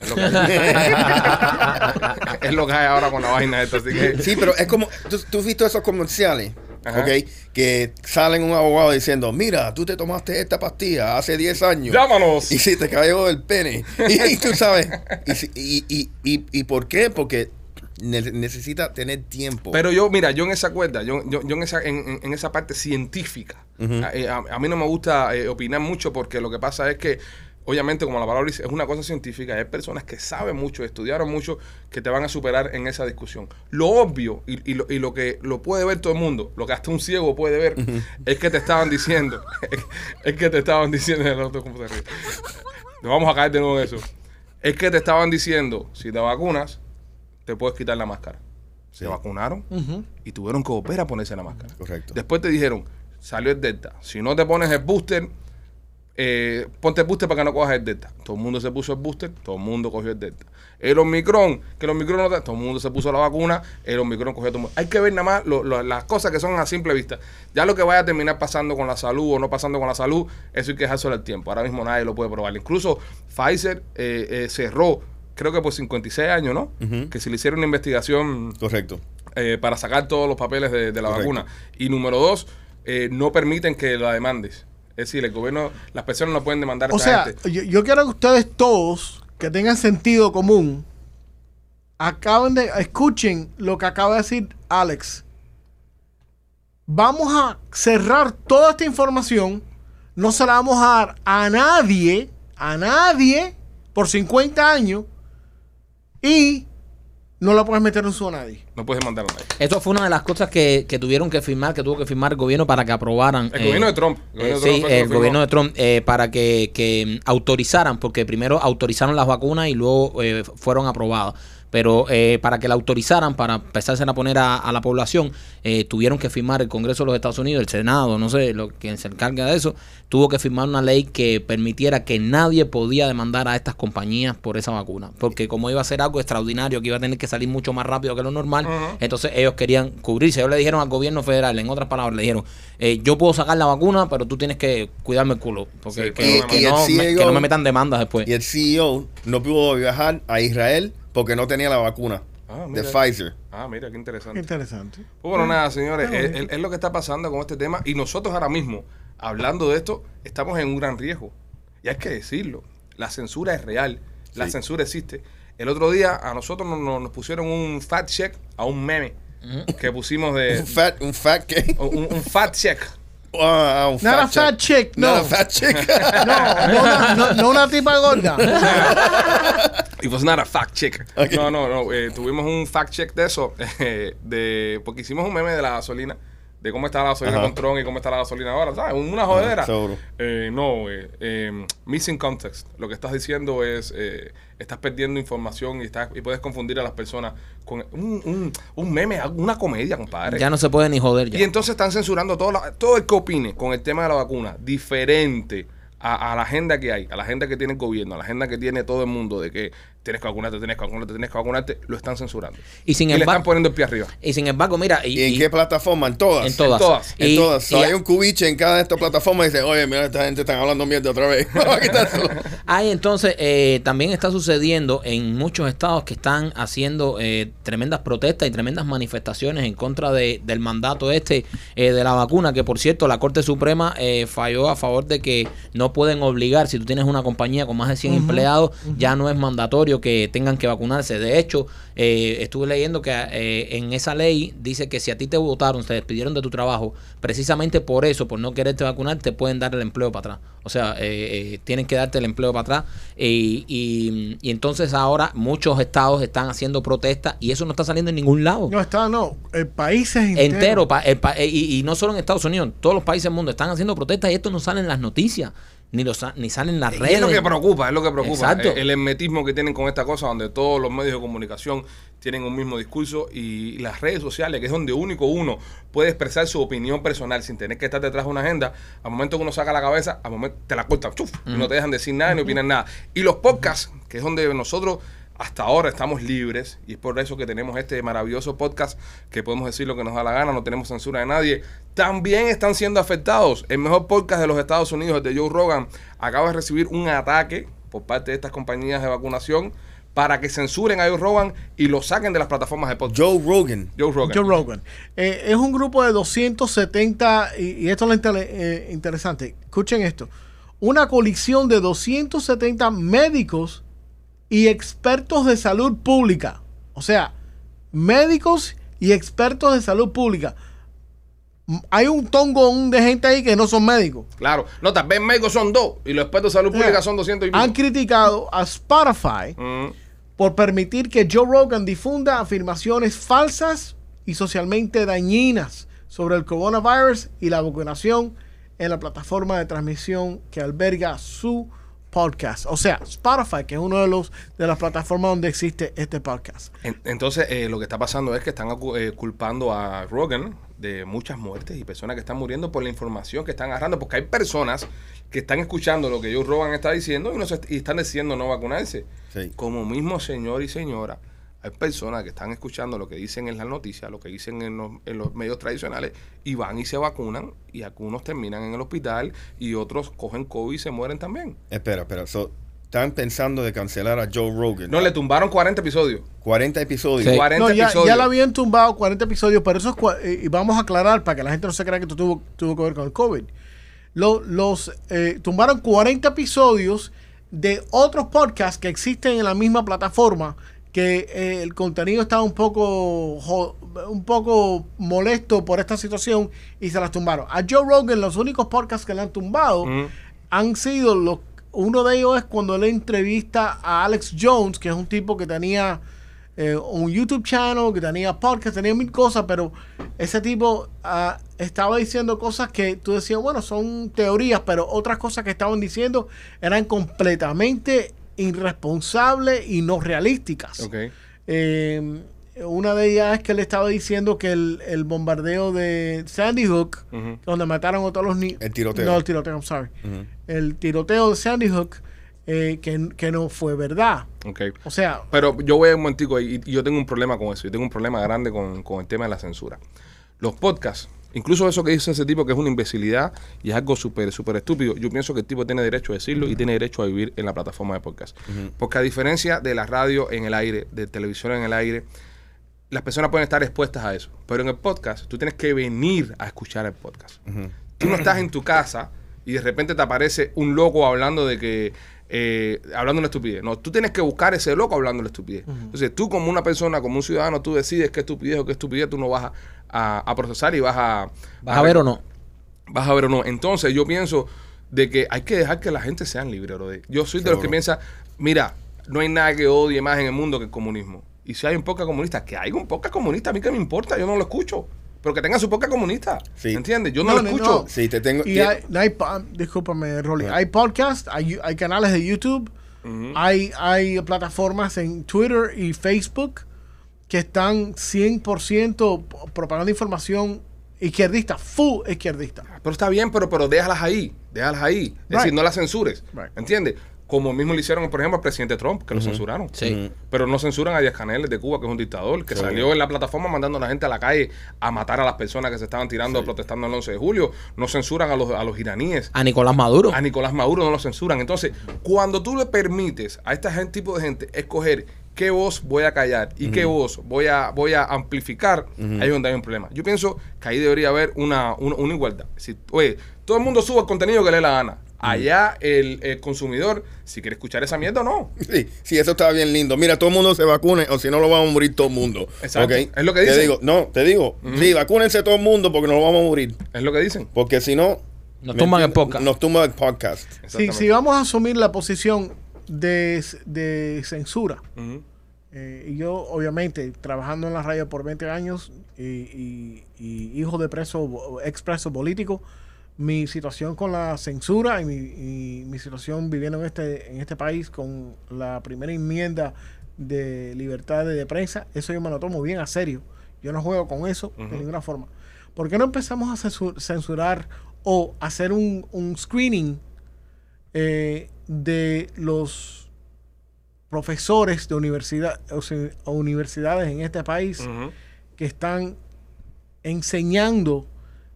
Es lo que hay, es lo que hay ahora con la vaina esta. Así que, Sí, pero es como, tú, tú has visto esos comerciales, Ajá. ¿ok? Que salen un abogado diciendo, mira, tú te tomaste esta pastilla hace 10 años. Llámanos. Y si te cayó el pene. Y, tú sabes, y, si- y, y, y, y por qué? Porque necesita tener tiempo. Pero yo, mira, yo en esa cuerda, yo, yo, yo en, esa, en, en- esa parte científica, a, eh, a- a mí no me gusta eh, opinar mucho porque lo que pasa es que, obviamente, como la palabra dice, es una cosa científica. Hay personas que saben mucho, estudiaron mucho, que te van a superar en esa discusión. Lo obvio y, y lo, y lo que lo puede ver todo el mundo, lo que hasta un ciego puede ver, es que te estaban diciendo, es que te estaban diciendo, el otro, ¿cómo se ríe? Nos vamos a caer de nuevo en eso. Es que te estaban diciendo, si te vacunas, te puedes quitar la máscara. Se vacunaron y tuvieron que volver a ponerse la máscara. Correcto. Después te dijeron, salió el Delta. Si no te pones el booster, eh, ponte el booster para que no cojas el Delta. Todo el mundo se puso el booster, todo el mundo cogió el Delta. El Omicron, que el Omicron no te- todo el mundo se puso la vacuna, el Omicron cogió todo el mundo. Hay que ver nada más lo- lo- las cosas que son a simple vista. Ya lo que vaya a terminar pasando con la salud o no pasando con la salud, eso hay que dejárselo al tiempo. Ahora mismo nadie lo puede probar. Incluso Pfizer eh, eh, cerró, creo que por 56 años, ¿no? Que se le hiciera una investigación Correcto. eh, para sacar todos los papeles de, de la Correcto. vacuna. Y número dos, eh, no permiten que la demandes. Es decir, el gobierno, las personas no pueden demandar a O esta sea, gente. yo, yo quiero que ustedes todos, que tengan sentido común, acaben de, escuchen lo que acaba de decir Alex. Vamos a cerrar toda esta información, no se la vamos a dar a nadie, a nadie, por 50 años, y no la puedes meter en su a nadie. No puedes demandar a nadie. Esto fue una de las cosas que, que tuvieron que firmar, que tuvo que firmar el gobierno para que aprobaran. El eh, gobierno de Trump. El eh, de sí, Trump fue el gobierno de Trump, eh, para que, que autorizaran, porque primero autorizaron las vacunas y luego eh, fueron aprobadas. Pero eh, para que la autorizaran, para empezarse a poner a, a la población, eh, tuvieron que firmar el Congreso de los Estados Unidos, el Senado, no sé, lo, quien se encarga de eso, tuvo que firmar una ley que permitiera que nadie podía demandar a estas compañías por esa vacuna, porque como iba a ser algo extraordinario, que iba a tener que salir mucho más rápido que lo normal, entonces ellos querían cubrirse. Ellos le dijeron al gobierno federal, en otras palabras, le dijeron, eh, yo puedo sacar la vacuna, pero tú tienes que cuidarme el culo, porque Sí, que, que no, me, que no me metan demandas después. Y el CEO no pudo viajar a Israel porque no tenía la vacuna Ah, de. Pfizer. Ah, mira, qué interesante. Interesante. Pues bueno, nada, señores, es, bonito. es- es lo que está pasando con este tema y nosotros ahora mismo, hablando de esto, estamos en un gran riesgo. Y hay que decirlo, la censura es real, la Sí. censura existe. El otro día a nosotros nos, nos- nos pusieron un fact check a un meme que pusimos de... Un fat, un fat que. un, un fact check. Un Not a fat chick, no. Not a fat chick. No, no, una, no, no una tipa gorda. It was not a fact check. Ok. No, no, no. eh, tuvimos un fact check de eso. eh, de, porque hicimos un meme de la gasolina. De cómo está la gasolina Ajá. con Tron y cómo está la gasolina ahora. ¿Sabes? Una seguro. Eh, no, eh, eh, missing context. Lo que estás diciendo es. eh, estás perdiendo información y, estás, y puedes confundir a las personas con un, un, un meme, una comedia, compadre. Ya no se puede ni joder ya. Y entonces están censurando todo, la- todo el que opine con el tema de la vacuna, diferente a, a la agenda que hay, a la agenda que tiene el gobierno, a la agenda que tiene todo el mundo de que tienes que vacunarte, tienes que vacunarte, tienes que vacunarte, lo están censurando. Y sin y le están embargo, poniendo el pie arriba. y sin embargo, mira, y, ¿Y en y- qué plataforma? En todas. en todas. En todas. En Y- todas. So, y- hay un cubiche en cada de estas plataformas y dice, oye, mira, esta gente está hablando mierda otra vez. Vamos a quitárselo. Hay entonces, eh, también está sucediendo en muchos estados que están haciendo eh, tremendas protestas y tremendas manifestaciones en contra de, del mandato este eh, de la vacuna, que por cierto la Corte Suprema eh, falló a favor de que no pueden obligar, si tú tienes una compañía con más de 100 empleados, ya no es mandatorio que tengan que vacunarse. De hecho, eh, estuve leyendo que eh, en esa ley dice que si a ti te votaron, te despidieron de tu trabajo, precisamente por eso, por no quererte vacunar, te pueden dar el empleo para atrás. O sea, eh, eh, tienen que darte el empleo para atrás. Y, y- y entonces ahora muchos estados están haciendo protestas y eso no está saliendo en ningún lado. No está, no. El país es entero. Entero, pa- el pa- eh, y, y no solo en Estados Unidos, todos los países del mundo están haciendo protestas y esto no sale en las noticias, ni, lo sa- ni salen en las Y redes. es lo que preocupa, es lo que preocupa. Exacto. El, hermetismo que tienen con esta cosa, donde todos los medios de comunicación tienen un mismo discurso y las redes sociales, que es donde único uno puede expresar su opinión personal sin tener que estar detrás de una agenda, al momento que uno saca la cabeza, al momento te la cortan, chuf, y no te dejan decir nada ni opinar nada. Y los podcasts, que es donde nosotros hasta ahora estamos libres y es por eso que tenemos este maravilloso podcast que podemos decir lo que nos da la gana, no tenemos censura de nadie. También están siendo afectados. El mejor podcast de los Estados Unidos, el de Joe Rogan, acaba de recibir un ataque por parte de estas compañías de vacunación para que censuren a Joe Rogan y lo saquen de las plataformas de podcast. Joe Rogan. Joe Rogan. Joe Rogan. Eh, es un grupo de 270, y, y esto es lo inter- eh, interesante. Escuchen esto. Una coalición de 270 médicos y expertos de salud pública. O sea, médicos y expertos de salud pública. Hay un tongón de gente ahí que no son médicos. Claro. No, tal vez médicos son dos y los expertos de salud pública Yeah. son 200 y pico. Han criticado a Spotify Mm. por permitir que Joe Rogan difunda afirmaciones falsas y socialmente dañinas sobre el coronavirus y la vacunación en la plataforma de transmisión que alberga su podcast. O sea, Spotify, que es uno de los de las plataformas donde existe este podcast. En- Entonces, eh, lo que está pasando es que están eh, culpando a Rogan de muchas muertes y personas que están muriendo por la información que están agarrando, porque hay personas que están escuchando lo que Joe Rogan está diciendo y, no se- y están decidiendo no vacunarse. Sí. Como mismo señor y señora, hay personas que están escuchando lo que dicen en las noticias, lo que dicen en los, en los medios tradicionales y van y se vacunan y algunos terminan en el hospital y otros cogen COVID y se mueren también. Espera, espera. So, están pensando de cancelar a Joe Rogan. No, le tumbaron 40 episodios. 40 episodios. Sí. 40 No, ya, episodios. ya la habían tumbado 40 episodios, pero eso es eh, y vamos a aclarar para que la gente no se crea que esto tuvo, tuvo que ver con el COVID. Lo- los eh, tumbaron 40 episodios de otros podcasts que existen en la misma plataforma que eh, el contenido estaba un poco un poco molesto por esta situación y se las tumbaron. A Joe Rogan los únicos podcasts que le han tumbado Mm. han sido los uno de ellos es cuando él entrevista a Alex Jones, que es un tipo que tenía eh, un YouTube channel, que tenía podcast, tenía mil cosas, pero ese tipo ah, estaba diciendo cosas que tú decías, bueno, son teorías, pero otras cosas que estaban diciendo eran completamente irresponsables y no realísticas. Ok. Eh, una de ellas es que le estaba diciendo que el, el bombardeo de Sandy Hook, donde mataron a todos los niños. El tiroteo. No, el tiroteo, I'm sorry. El tiroteo de Sandy Hook, eh, que, que no fue verdad. Ok. O sea, Pero yo voy un momentico ahí, y yo tengo un problema con eso. Yo tengo un problema grande con, con el tema de la censura. Los podcasts, incluso eso que dice ese tipo que es una imbecilidad y es algo súper, súper estúpido, yo pienso que el tipo tiene derecho a decirlo y tiene derecho a vivir en la plataforma de podcast. Porque a diferencia de la radio en el aire, de televisión en el aire, las personas pueden estar expuestas a eso. Pero en el podcast, tú tienes que venir a escuchar el podcast. Tú no estás en tu casa y de repente te aparece un loco hablando de que. Eh, hablando una estupidez. No, tú tienes que buscar ese loco hablando una estupidez. Entonces, tú como una persona, como un ciudadano, tú decides qué estupidez o qué estupidez tú no vas a, a- a procesar y vas a. ¿Vas a ver o no? Vas a ver o no. Entonces, yo pienso de que hay que dejar que la gente sean libres, brother. Yo soy de los que piensa, mira, no hay nada que odie más en el mundo que el comunismo. Y si hay un poco comunista, que hay un poco comunista, a mí que me importa, yo no lo escucho. Pero que tenga su poca comunista. Sí. ¿Entiendes? Yo no, No, lo escucho. no. Sí, te tengo. y hay, hay discúlpame, Rolly, hay podcasts, hay, hay canales de YouTube, hay, hay plataformas en Twitter y Facebook que están 100% propagando información izquierdista, full izquierdista. Pero está bien, pero, pero déjalas ahí, déjalas ahí. Es decir, no las censures. Right. ¿Entiendes? Como mismo le hicieron, por ejemplo, al presidente Trump, que lo censuraron. Sí. Pero no censuran a Díaz Canel de Cuba, que es un dictador, que Sí. salió en la plataforma mandando a la gente a la calle a matar a las personas que se estaban tirando protestando el 11 de julio. No censuran a los, a los iraníes. A Nicolás Maduro. A Nicolás Maduro no lo censuran. Entonces, cuando tú le permites a este tipo de gente escoger qué voz voy a callar y qué voz voy a, voy a amplificar, ahí es donde hay un problema. Yo pienso que ahí debería haber una, una, una igualdad. Si, oye, todo el mundo suba el contenido que le dé la gana. Allá el, el consumidor, si quiere escuchar esa mierda o no. Sí, sí, eso está bien lindo. Mira, todo el mundo se vacune o si no lo vamos a morir todo el mundo. Exacto. Es lo que Te dicen. digo, no, te digo, sí, vacúnense todo el mundo porque nos lo vamos a morir. Es lo que dicen. Porque si no... Nos ¿me tumban el podcast. Nos tumban el podcast. Si, si vamos a asumir la posición de, de censura, eh, y yo obviamente trabajando en la radio por 20 años y, y- y hijo de preso, ex preso político, mi situación con la censura y mi, y mi situación viviendo en este, en este país con la primera enmienda de libertad de prensa, eso yo me lo tomo bien a serio. Yo no juego con eso de ninguna forma. ¿Por qué no empezamos a censu- censurar o hacer un, un screening eh, de los profesores de universidad, o sea, universidades en este país que están enseñando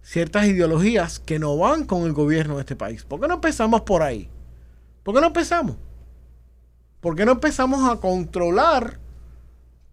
ciertas ideologías que no van con el gobierno de este país. ¿Por qué no empezamos por ahí? ¿Por qué no empezamos? ¿Por qué no empezamos a controlar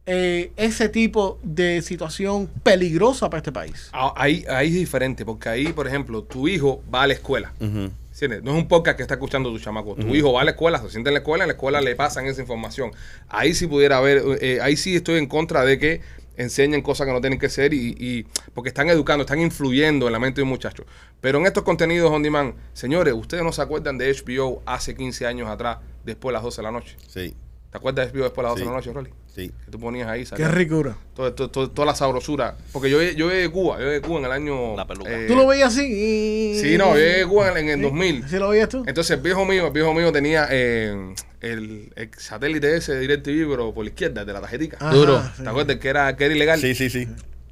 eh, ese tipo de situación peligrosa para este país? Ah, Ahí, ahí es diferente, porque ahí, por ejemplo, tu hijo va a la escuela. ¿Entiendes? No es un podcast que está escuchando tu chamaco. Tu hijo va a la escuela, se siente en la escuela, en la escuela le pasan esa información. Ahí sí pudiera haber, eh, ahí sí estoy en contra de que enseñen cosas que no tienen que ser y, y- porque están educando, están influyendo en la mente de un muchacho. Pero en estos contenidos on demand, señores, ustedes no se acuerdan de HBO hace 15 años atrás, después de las 12 de la noche. Sí, ¿Te acuerdas de HBO después de las 12 de la noche, Rolly? sí. Que tú ponías ahí, Qué salía ricura. todo- todo- todo- toda la sabrosura. Porque yo, yo llegué de Cuba, yo llegué de Cuba en el año... La peluca. eh, ¿Tú lo veías así? Y- Sí, no, yo llegué de Cuba en, en el ¿Sí? 2000. ¿Sí lo veías tú? Entonces el viejo mío, el viejo mío tenía eh, el, el satélite ese de DirecTV, pero por la izquierda, de la tarjetica. Ajá, Duro. sí. ¿Te acuerdas que era, que era ilegal? Sí, sí, sí.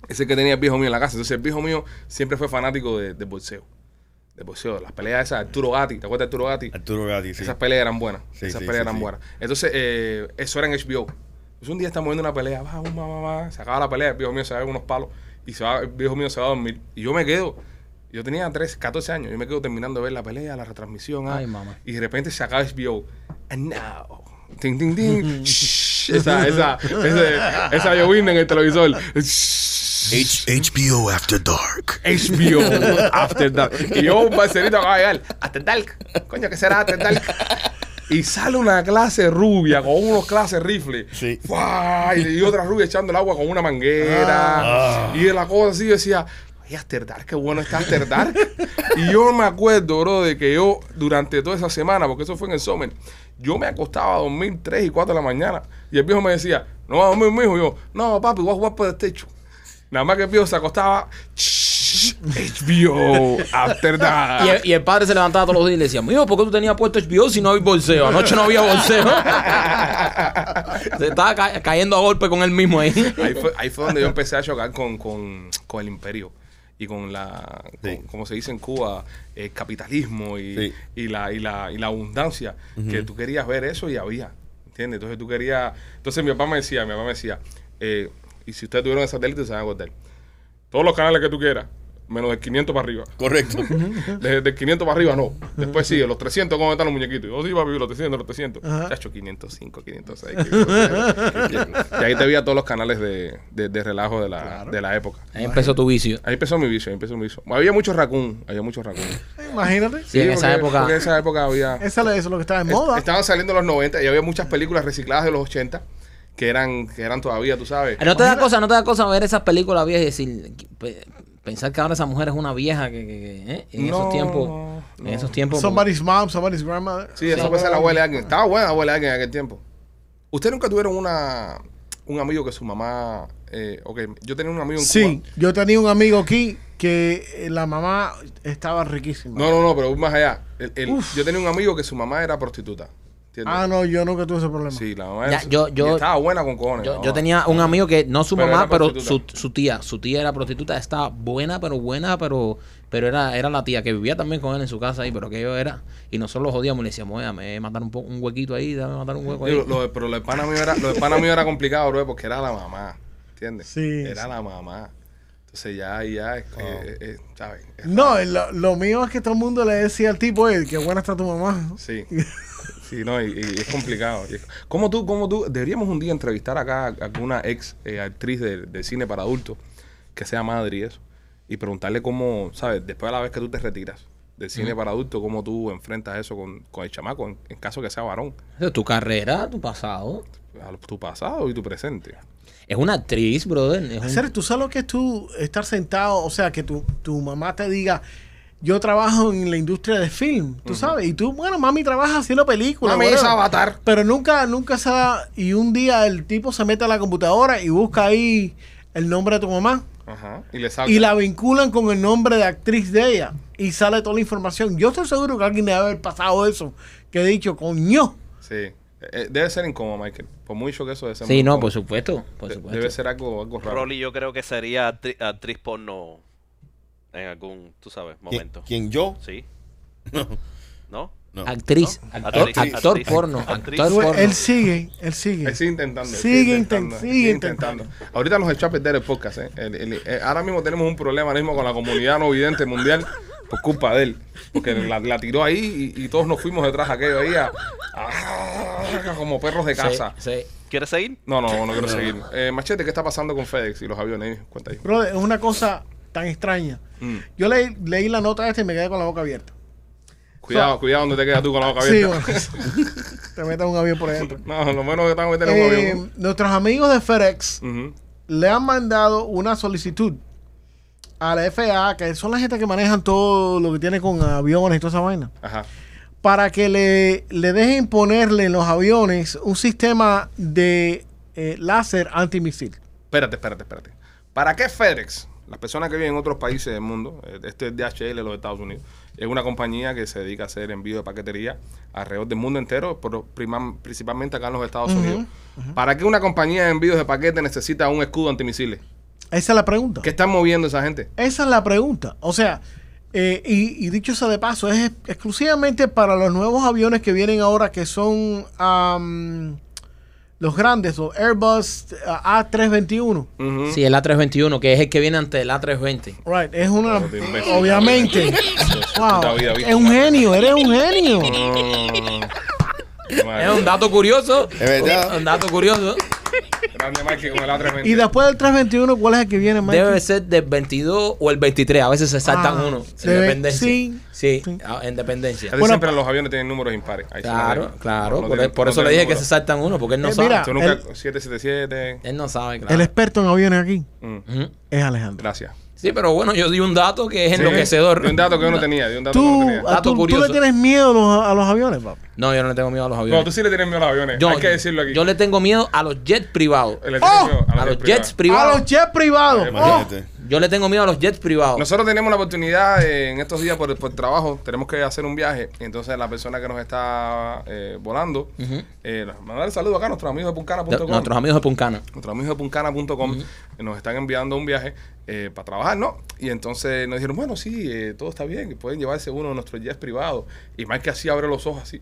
Ese que tenía el viejo mío en la casa. Entonces el viejo mío siempre fue fanático de, de boxeo. De boxeo, las peleas esas, Arturo Gatti, ¿te acuerdas de Arturo Gatti? Arturo Gatti, sí. Esas peleas eran buenas. Sí, Esas sí, peleas sí, eran sí. buenas. Entonces, eh, eso era en HBO. Entonces un día estamos viendo una pelea, vamos, mamá, mamá, se acaba la pelea, el viejo mío se va con unos palos y se va, el viejo mío se va a dormir. Y yo me quedo, yo tenía 13, 14 años, yo me quedo terminando de ver la pelea, la retransmisión. ah, Ay, mamá. Y de repente se acaba HBO. And now. Ting, ting, ting. Shh, esa, esa, ese- esa llovina en el televisor. Shh. H- HBO After Dark. HBO After Dark. Y yo, un parcerito acaba de llegar. After Dark. Coño, ¿qué será After Dark? Y sale una clase rubia con unos clases rifles. Sí. Y otra rubia echando el agua con una manguera. Y de la cosa así yo decía, ay, After Dark, qué bueno está After Dark. y yo me acuerdo, bro, de que yo durante toda esa semana, porque eso fue en el summer, yo me acostaba a dormir 3 y 4 de la mañana. Y el viejo me decía, no vas a dormir, mijo. Y yo, no, papi, voy a jugar por el techo. Nada más que el viejo se acostaba. HBO After Dark. Y el, y el padre se levantaba todos los días y le decía, mijo, ¿por qué tú tenías puesto HBO si no hay bolseo? Anoche no había bolseo. se estaba ca- cayendo a golpe con él mismo ahí. Ahí fue, ahí fue donde yo empecé a chocar con, con, con el imperio y con la, con- como se dice en Cuba, el capitalismo y, Sí. y, la, y, la, y la abundancia, que tú querías ver eso y había, ¿entiendes? Entonces tú querías, entonces mi papá me decía, mi papá me decía, eh, y si ustedes tuvieron el satélite se van a acordar, todos los canales que tú quieras, menos del 500 para arriba. Correcto. Desde del 500 para arriba no. Después sigue, los 300, ¿cómo están los muñequitos? Yo sí, papi, los 300, los 300. Ajá. Chacho, 505, 506. 507. y ahí te veía todos los canales de, de, de relajo de la, de la época. Ahí empezó tu vicio. Ahí empezó mi vicio, ahí empezó mi vicio. Había mucho raccoon, había mucho raccoon. Imagínate. Sí, en esa porque- época- Porque en esa época había... Esa, eso es lo que está de est- moda. Estaban saliendo los 90 y había muchas películas recicladas de los 80 que eran, que eran todavía, tú sabes. No te da cosa, no te da cosa ver esas películas viejas y decir, pensar que ahora esa mujer es una vieja que, que- que, ¿eh? en No, esos tiempos, no. en esos tiempos. Somebody's mom, somebody's grandmother. Sí, eso puede ser la abuela de alguien. Estaba buena la abuela de alguien en aquel tiempo. ¿Ustedes nunca tuvieron una un amigo que su mamá... Eh, ok, yo tenía un amigo en Sí, Cuba. yo tenía un amigo aquí que eh, la mamá estaba riquísima. No, no, no, pero más allá. El- el- yo tenía un amigo que su mamá era prostituta. ¿Entiendes? Ah, no, yo nunca tuve ese problema. Sí, la mamá Ya, yo- y estaba buena con cojones. Yo, la yo mamá. tenía un amigo que no su Pero mamá, era pero su, prostituta. su tía, su tía era prostituta, estaba buena, pero buena, pero pero era, era la tía que vivía también con él en su casa ahí, pero que yo era y nosotros los jodíamos y le decíamos, oye, me matar un, po- un huequito ahí, dame matar un hueco ahí. Digo, lo de- pero lo de pana mío era, lo de pana mío era complicado, bro, porque era la mamá. ¿Entiendes? Sí, Era sí. la mamá. Entonces ya, ya, es que, Oh. eh, eh, ¿sabes? Es No, lo, lo mío es que todo el mundo le decía al tipo, "Ey, qué buena está tu mamá. Sí. Sí, no, y, y es complicado. ¿Cómo tú, cómo tú? Deberíamos un día entrevistar acá a alguna ex eh, actriz de, de cine para adultos que sea madre y eso. Y preguntarle cómo, ¿sabes? Después de la vez que tú te retiras del cine para adultos, cómo tú enfrentas eso con, con el chamaco, en, en caso que sea varón. Tu carrera, tu pasado. Tu pasado y tu presente. Es una actriz, brother. Es un- Hacer, ¿tú sabes lo que es tú estar sentado? O sea, que tu, tu mamá te diga, yo trabajo en la industria de film, tú sabes, y tú, bueno, mami trabaja haciendo películas. Mami, es Avatar. Pero nunca, nunca se da, y un día el tipo se mete a la computadora y busca ahí el nombre de tu mamá Ajá. Y le y la vinculan con el nombre de actriz de ella y sale toda la información. Yo estoy seguro que alguien debe haber pasado eso, que he dicho, coño. Sí. Eh, debe ser incómodo, Michael. Por mucho que eso debe ser Sí, no, incómodo. por supuesto, por De- supuesto. Debe ser algo, algo raro. Rolly yo creo que sería actri- actriz porno en algún, tú sabes, ¿Quién, momento. quién yo? Sí. No. ¿No? No. Actriz, ¿No? actor, Actriz, actor actriz, porno, actriz. actor porno. Él sigue, él sigue. Él sigue intentando. él Sigue intentando, sigue intentando. Ahorita nos echó a perder el podcast. ¿eh? El- el- eh, ahora mismo tenemos un problema ahora mismo con la comunidad no vidente mundial por culpa de él. Porque la, la tiró ahí y, y todos nos fuimos detrás de aquello ahí a- a- como perros de casa. sí. ¿Quieres seguir? No, no, no quiero seguir. Eh, Machete, ¿qué está pasando con FedEx y los aviones? Cuenta ahí. Brother, es una cosa tan extraña. Mm. Yo leí, leí la nota esta y me quedé con la boca abierta. Cuidado, cuidado donde te quedas tú con la boca Sí, abierta. bueno. te metes un avión por adentro. No, lo menos que están metiendo un Eh, avión. nuestros amigos de FedEx le han mandado una solicitud a la FAA, que son la gente que manejan todo lo que tiene con aviones y toda esa vaina, Ajá. para que le, le dejen ponerle en los aviones un sistema de eh, láser antimisil. Espérate, espérate, espérate. ¿Para qué FedEx? Las personas que viven en otros países del mundo, eh, este es DHL de los Estados Unidos, es una compañía que se dedica a hacer envío de paquetería alrededor del mundo entero, pero principalmente acá en los Estados Unidos. ¿Para qué una compañía de envíos de paquetes necesita un escudo antimisiles? Esa es la pregunta. ¿Qué están moviendo esa gente? Esa es la pregunta. O sea, eh, y, y dicho sea de paso, es ex- exclusivamente para los nuevos aviones que vienen ahora, que son am, los grandes, los Airbus ah, A321. Ujú. Sí, el A321, que es el que viene ante el A320. Right, es una. Oh. Obviamente. wow, es un genio, eres un genio. Es un dato curioso. Es verdad. Un dato curioso. Grande Mikey con el A320. Y después del 321, ¿cuál es el que viene, Mike? Debe ser del 22 o el 23. A veces se saltan Ah, uno. En dependencia. sí, Sí, sí. en dependencia. Casi Bueno, siempre los aviones tienen números impares. Ahí Claro, claro. No por, tienen- por no eso le dije que se saltan uno, porque él no Eh, sabe. mira, Tú nunca, El- 777. Él no sabe, claro. El experto en aviones aquí Mm, es Alejandro. Gracias. Sí, pero bueno, yo di un dato que es Sí, enloquecedor. de un dato que yo no tenía. De un dato que ¿Tú, no tenía. a Dato tú, tú curioso. le tienes miedo a los, a los aviones, papi? No, yo no le tengo miedo a los No, aviones. tú sí le tienes miedo a los aviones. yo, Hay que decirlo aquí. yo le tengo miedo a los jets privados. Le tienes ¡Oh! miedo A los jets privados. privados. A los jets privados. Oh, Imagínate. Yo le tengo miedo a los jets privados. Nosotros tenemos la oportunidad en estos días por, por trabajo, tenemos que hacer un viaje. Entonces la persona que nos está eh, volando, uh -huh. eh, mandarle saludo acá a nuestros amigos de puncana.com. Nuestros amigos de Puncana. Nuestros amigos de puncana.com uh -huh. nos están enviando un viaje para trabajar, ¿no? Y entonces nos dijeron, bueno, sí, todo está bien, pueden llevarse uno de nuestros jets privados. Y más que así abre los ojos así.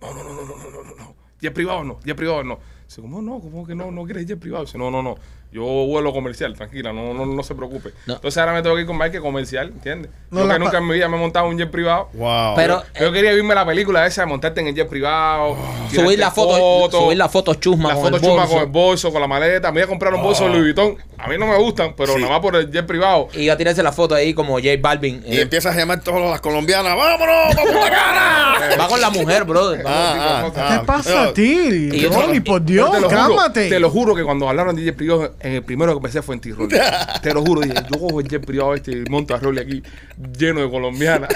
No, no, no, no, no, no, no. Jet privado no, jet privado no. Dice, ¿cómo no? ¿Cómo que no? ¿No quieres jet privado? Dice, no, no, no. Yo vuelo comercial, tranquila, no, no, no se preocupe. No. Entonces ahora me tengo que ir con Mike comercial, ¿entiendes? No, yo la que nunca en mi vida me he montado un jet privado. Wow. Pero Yo quería verme la película esa de montarte en el jet privado. tirarte subir la foto, fotos, subir la foto chusma la con foto el chuma bolso. con el bolso, con la maleta. Me voy a comprar un bolso de Louis Vuitton. A mí no me gustan, pero Sí. nada más por el jet privado. Y iba a tirarse la foto ahí como J Balvin. y eh, empiezas a llamar todas las colombianas. ¡Vámonos! ¡Vamos cara! va con la mujer, brother. Ah, ah, ¿Qué ah. te pasa a ti? Y yo- Rolly, por Dios, Pero te lo juro, cálmate. te lo juro que cuando hablaron de jet privado, en el primero que pensé fue en ti, Rolly. te lo juro, dije, yo cojo el jet privado este y monto a Rolly aquí lleno de colombianas.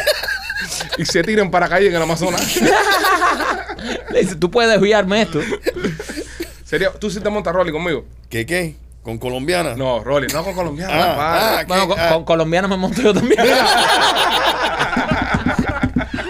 y se tiran para calle en el Amazonas. Le dice, tú puedes desviarme esto. Sería, ¿Tú sí te montas Rolly conmigo? ¿Qué qué? ¿Con colombianas? No, Rolly, no con colombianas. Ah, ah, Bueno, ¿qué? con, Ah. con colombianos me monto yo también.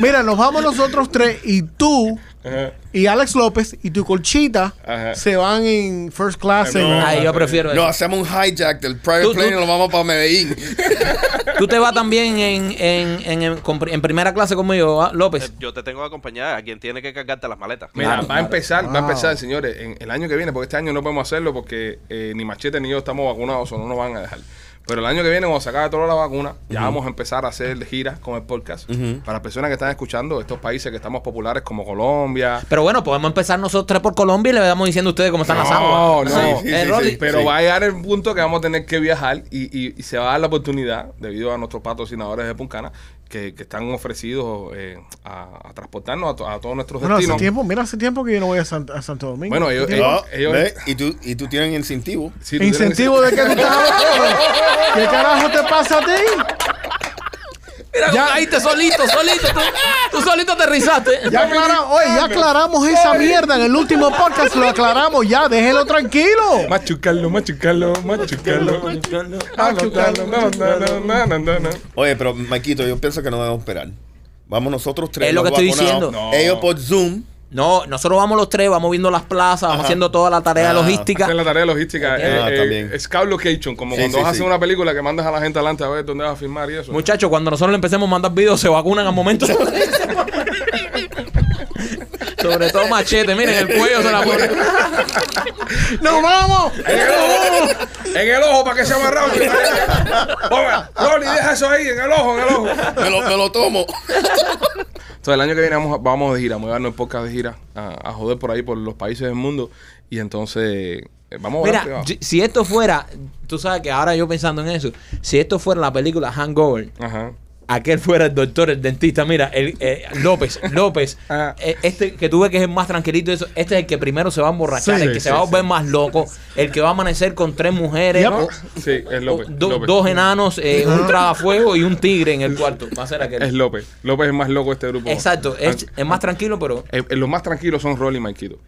Mira, nos vamos nosotros tres y tú Ajá. y Alex López y tu colchita Ajá. se van en first class. en- No. Ay, yo prefiero No, eso. hacemos un hijack del private Tú- tú- plane y nos vamos para Medellín. Tú te vas también en, en, en, en- primera clase conmigo, ¿ah, Eh, López. Yo te tengo que acompañar a quien tiene que cargarte las maletas. Mira, Claro, va claro. a empezar, va a empezar, señores, en el año que viene, porque este año no podemos hacerlo porque eh, ni Machete ni yo estamos vacunados o no nos van a dejar. Pero el año que viene, cuando se acabe toda la vacuna, ya vamos a empezar a hacer giras con el podcast. Para las personas que están escuchando, estos países que estamos populares como Colombia. Pero bueno, podemos empezar nosotros tres por Colombia y le vamos diciendo a ustedes cómo están las No, aguas. no. Sí, Sí, eh, sí, sí. Pero va a llegar el punto que vamos a tener que viajar y, y- y se va a dar la oportunidad, debido a nuestros patrocinadores de Puncana, que, que están ofrecidos eh, a, a transportarnos a, to- a todos nuestros Bueno, hace destinos. tiempo, mira, hace tiempo que yo no voy a, Sant- a Santo Domingo. Bueno, ellos- y, tú, y tú tienes incentivo. Sí, tú tienes- ¿Incentivo de qué tú estás hablando? ¿Qué carajo te pasa a ti? Mira, Ya. ya caíste solito, solito. Tú, tú solito te rizaste. Ya, aclara- oye, ya aclaramos esa mierda en el último podcast, lo aclaramos ya, déjelo tranquilo. Machucarlo, machucarlo, machucarlo. Machucarlo, no. Oye, pero Maquito, yo pienso que no debemos esperar. Vamos nosotros tres. Es lo que estoy vacunados, diciendo. No. Ellos por Zoom. No, nosotros vamos los tres, vamos viendo las plazas, vamos Ajá. haciendo toda la tarea Ah, logística. Es la tarea logística. Ah, Eh, eh, también. Scout Location, como Sí, cuando sí, vas a sí. hacer una película que mandas a la gente adelante a ver dónde vas a filmar y eso. Muchachos, cuando nosotros le empecemos a mandar videos, se vacunan al momento. Sobre todo machete, miren, el cuello se la pone. ¡Nos vamos! En el ojo, en el ojo para que sea más rápido. Oiga, Rolly, deja eso ahí, en el ojo, en el ojo. Me lo, me lo tomo. Entonces, el año que viene vamos, a- vamos de gira, vamos a darnos el podcast de gira a, a joder por ahí, por los países del mundo. Y entonces, eh, vamos a ver. Mira, si esto fuera, tú sabes que ahora yo pensando en eso, si esto fuera la película Hangover, Ajá. Aquel fuera el doctor, el dentista, mira, el, eh, López, López, Ah. eh, este que tú ves que es el más tranquilito, y eso, este es el que primero se va a emborrachar, Sí, el que sí, se va a sí. volver más loco, el que va a amanecer con tres mujeres, Yep. o- Sí, es López. o do- López. dos enanos, eh, un tragafuego y un tigre en el cuarto. Va a ser aquel. Es López. López es el más loco de este grupo. Exacto, es, Ah, es más tranquilo, pero eh, eh, los más tranquilos son Rolly y Maikito.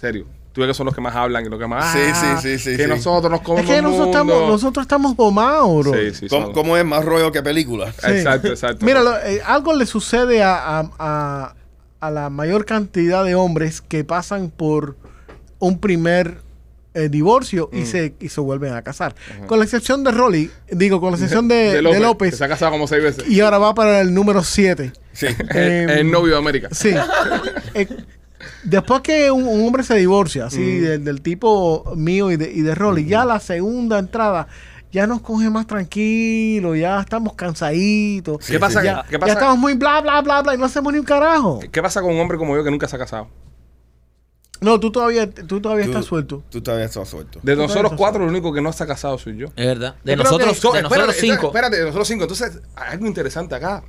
Serio. Tú ves que son los que más hablan y los que más. Sí, ah, sí, sí, sí, Que sí. nosotros nos Es comemos. que el nosotros mundo. estamos, nosotros estamos gomados, bro. Sí, sí, ¿Cómo, es más rollo que película? Sí. Exacto, exacto. Mira, lo- eh, algo le sucede a, a- a- a la mayor cantidad de hombres que pasan por un primer eh, divorcio Mm. y, se, y se vuelven a casar. Con la excepción de Rolly, digo, con la excepción de, de López, López, que se ha casado como seis veces. y ahora va para el número 7. Sí. Eh, Es el novio de América. Sí. Después que un, un hombre se divorcia, así, Mm. del, del tipo mío y de, y de Rolly, ya la segunda entrada ya nos coge más tranquilo, ya estamos cansaditos. ¿Qué pasa? Ya, ¿Qué ya pasa? estamos muy bla, bla, bla, bla y no hacemos ni un carajo. ¿Qué pasa con un hombre como yo que nunca se ha casado? No, tú todavía, tú todavía Tú- estás suelto. Tú todavía estás suelto. De nosotros cuatro, el único que no está casado soy yo. es verdad. De Yo nosotros, que- so- de espérate, nosotros cinco. Espérate, de nosotros cinco. Entonces, hay algo interesante acá.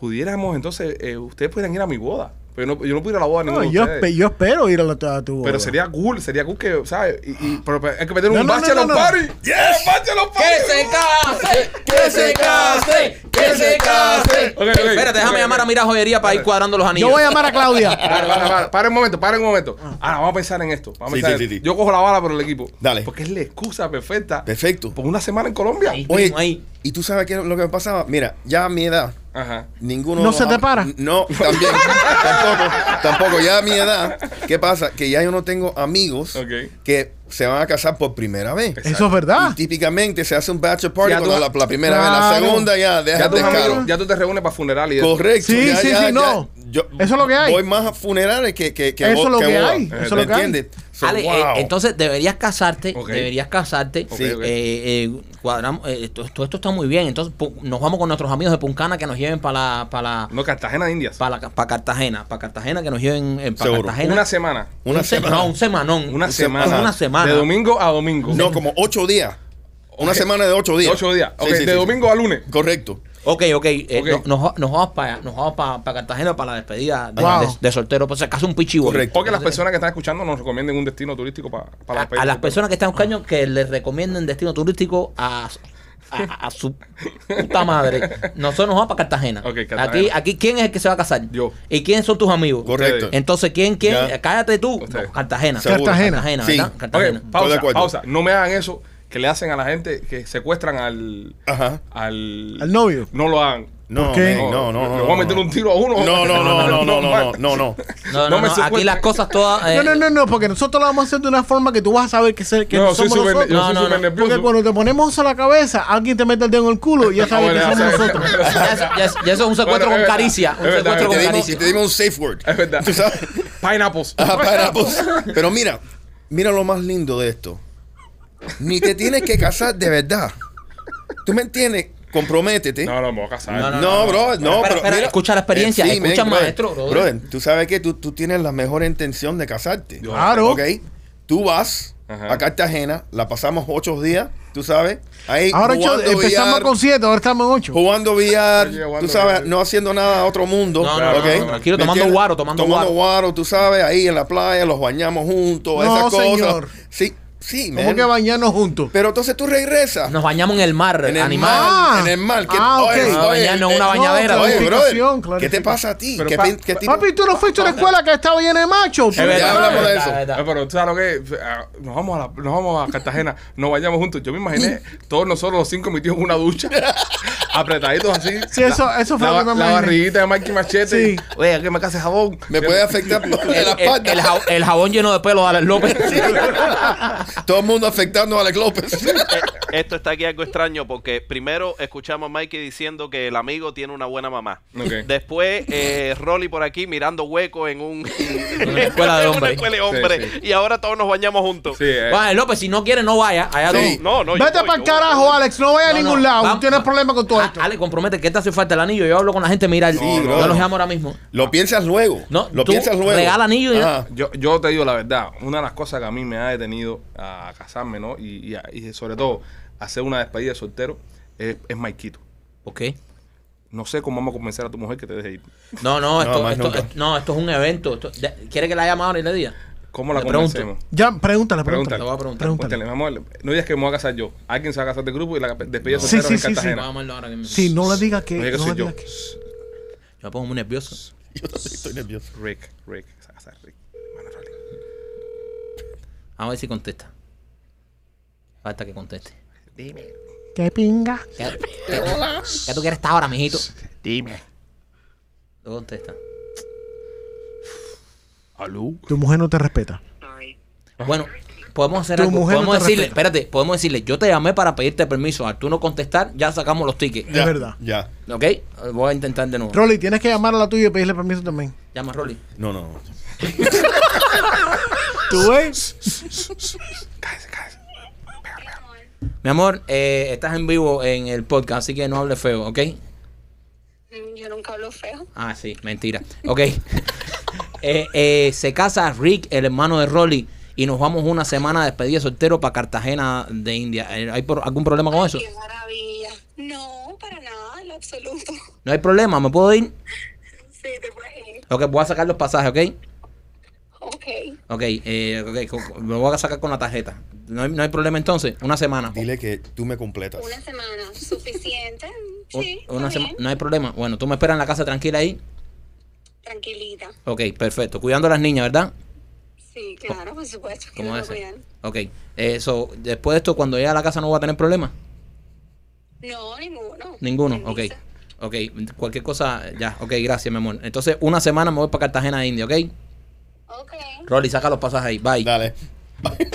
Pudiéramos, entonces, eh, ustedes pueden ir a mi boda. Pero yo no, yo no puedo ir a la boda No, ninguno de yo, ustedes. yo espero ir a, la, a tu boda. Pero sería cool, sería cool que, ¿sabes? Y, y- pero hay que meter No, un no, no, bachelor no, no. party. ¡Yeah! ¡Bachelor party! ¡Que se case! ¡Que se case! ¡Que se case. Ok, ok, Espérate, déjame ok, llamar ok. a Mira Joyería para ir cuadrando los anillos. Yo voy a llamar a Claudia. Para, para, para, para un momento, para un momento. Ahora vamos a pensar en esto. Vamos a Sí, pensar sí, en- sí, sí. Yo cojo la bala por el equipo. Dale. Porque es la excusa perfecta. Perfecto. Por una semana en Colombia. Ahí, Oye, ahí. ¿Y tú sabes qué es lo que me pasaba? Mira, ya a mi edad, Ajá. ninguno... ¿No se te para? No, también. tampoco, tampoco. Ya a mi edad, ¿qué pasa? Que ya yo no tengo amigos que se van a casar por primera vez. Eso es verdad. Y típicamente se hace un bachelor party tú- cuando la, la primera vez, la segunda ya deja Ya, caro. ya tú te reúnes para funeral y eso. Correcto. Sí, ya, sí, ya, sí, ya. no. Yo Eso es lo que hay. Voy más a funerales que, que, que Eso es lo que hay, eso es ¿Me lo que hay. entiendes? So, Ale, eh, entonces deberías casarte, deberías casarte. Eh, eh, cuadramos, eh, esto, esto- esto está muy bien. Entonces pu- nos vamos con nuestros amigos de Puncana que nos lleven para la, para la, No, Cartagena de Indias. para la- para Cartagena, para Cartagena que nos lleven para Seguro. Cartagena. Una semana. Una Un se- semana. No, un semanón. Una Un semana. Una semana. De domingo a domingo. No, como ocho días. Una semana de ocho De días. ocho días. Sí, Ok, sí, de sí, sí. domingo a lunes. Correcto. Ok, ok. eh, Ok. no- nos, nos vamos para nos vamos para Cartagena para la despedida de, Wow. de- de soltero. Pues se casa un pichivo. Correcto. O que las personas que están escuchando nos recomienden un destino turístico para A, la a las personas que están buscando que les recomienden destino turístico a, a, a su puta madre. Nosotros nos vamos para Cartagena. Aquí, aquí, ¿quién es el que se va a casar? Yo. ¿Y quiénes son tus amigos? Correcto. Entonces, ¿quién, quién? Ya. Cállate tú. No, Cartagena. Seguro. Cartagena. Cartagena, pausa, pausa. No me hagan eso que le hacen a la gente que secuestran al. Ajá. al. Al novio. No lo hagan. No, ¿Por qué? man, no, no, no. Le voy a meter no. un tiro a uno. No, no, no, no, no, no, no, no, no. No, no, No no, me aquí las cosas todas. eh, No, no, no, no, porque nosotros lo vamos a hacer de una forma que tú vas a saber que, que No, somos nosotros. No, no, no. Porque cuando te ponemos eso a la cabeza, alguien te mete el dedo en el culo y ya sabes Ah, que somos nosotros. Ya, eso- es un secuestro con caricia. Un secuestro con caricia. te dimos un safe word. Es verdad. Tú sabes. Pineapples. Ajá, pineapples. Pero mira, mira lo más lindo de esto. Ni te tienes que casar de verdad. ¿Tú me entiendes? Comprométete. No, no, me voy a casar. No, no, No, bro, no, pero escucha la experiencia, eh, escucha al brother. maestro, brother. Brother, tú sabes que tú, tú tienes la mejor intención de casarte. Yo- Claro. Ok, tú vas Ajá. a Cartagena, la pasamos ocho días, tú sabes, ahí Ahora empezamos con siete, ahora estamos en ocho. jugando billar, tú sabes, no haciendo nada a otro mundo, No, no, ¿ok? no, no, tranquilo, ¿Me tomando entiendes? guaro, tomando guaro. tú sabes, ahí en la playa, los bañamos juntos, No, esas cosas. señor. Sí, sí, ¿Cómo man. que bañarnos juntos? Pero entonces tú regresas Nos bañamos en el mar, en el animal. mar, en el mar. ¿Qué, Ah, ok. oye, Ah, oye, bañarnos en una eh, bañadera. Oye, Clarificación, brother, ¿qué te pasa a ti? Pero ¿Qué, pa- pin- qué tipo? Papi, tú no fuiste a una escuela que estaba llena de machos. Es verdad, Ya hablamos de eso. verdad. Eh, pero tú sabes lo que es? Ah, nos vamos a la- nos vamos a Cartagena, nos vayamos juntos. Yo me imaginé todos nosotros los cinco metidos en una ducha, apretaditos así. Sí, eso- eso fue la, lo que me La imaginé. barriguita de Mikey Machete. Sí. Oye, que me case jabón. Me puede afectar El, el- el jab- el jabón lleno de pelo de Alex López. Todo el mundo afectando a Alex López. Esto está aquí algo extraño porque primero escuchamos a Mikey diciendo que el amigo tiene una buena mamá. Después eh, Rolly por aquí mirando hueco en un una escuela de hombres. escuela de hombres. Sí, Y ahora todos nos bañamos juntos. Sí, eh. Bueno, López, si no quiere, no vaya. Allá. No, no. yo Vete para el yo carajo, voy. Alex. No vaya a No, ningún no, lado. vamos. Tienes problemas con todo Ah, esto. Ale, compromete que te hace falta el anillo. Yo hablo con la gente, mira, Sí, yo los llamo ahora mismo. Lo piensas luego. No, lo tú piensas luego. regala anillo y. Yo, yo te digo la verdad, una de las cosas que a mí me ha detenido a casarme, ¿no? Y, y, a- y sobre todo hacer una despedida de soltero es, es Maikito. Ok. No sé cómo vamos a convencer a tu mujer que te deje ir. No, no, esto, más esto, no, esto es un evento. Esto- ¿Quiere que la llame ahora y le diga? ¿Cómo la convencemos? Ya, pregúntale, Pregúntale. pregúntale. Te voy a preguntar. Pregúntale. Cuéntale, vamos a- no digas que me voy a casar yo. Alguien se va a casar del grupo y la despedida de Sí, soltero sí, en sí, sí. Cartagena. Ahora mismo. Sí, no le digas que. No digas que no soy le yo. que- Yo me pongo muy nervioso. Yo también estoy nervioso. Rick, Rick, se va a casar Rick. Vamos a ver si contesta. Falta que conteste. ¿Qué pinga? ¿Qué, qué- qué tú quieres estar ahora, mijito? Dime. No contesta. ¿Aló? Tu mujer no te respeta. Bueno, podemos hacer Tu algo. mujer no Podemos te decirle, respeta. espérate, podemos decirle, yo te llamé para pedirte permiso. Al tú no contestar, ya sacamos los tickets. Es verdad. Ya. ¿Ok? Voy a intentar de nuevo. Rolly, tienes que llamar a la tuya y pedirle permiso también. Llama a Rolly. No, no, no. ¿Tú ves? Cállese, cállese. Mi amor, eh, estás en vivo en el podcast, así que no hables feo, ¿ok? Mm, Yo nunca hablo feo. Ah, sí, mentira. Ok. Eh, eh, se casa Rick, el hermano de Rolly, y nos vamos una semana de despedida soltero para Cartagena de India. Eh, ¿Hay por- algún problema con eso? Qué maravilla. No, para nada, en lo absoluto. No hay problema, ¿me puedo ir? Sí, te puedes ir. Ok, voy a sacar los pasajes, ¿ok? Ok. Ok, eh, ok, co- co- me voy a sacar con la tarjeta. No hay, no hay problema entonces. Una semana. Dile que tú me completas. Una semana, suficiente. Sí, una sema- bien. no hay problema. Bueno, tú me esperas en la casa tranquila ahí. Tranquilita. Ok, perfecto. Cuidando a las niñas, ¿verdad? Sí, claro, por supuesto. ese. cuidan. Ok. Eso, después de esto, cuando llegue a la casa no voy a tener problemas. No, ninguno. Ninguno. Ok. Ok. Cualquier cosa, ya. Ok, gracias, mi amor. Entonces, una semana me voy para Cartagena de India, ¿ok? Ok. Rolly, saca los pasajes ahí. Bye. Dale.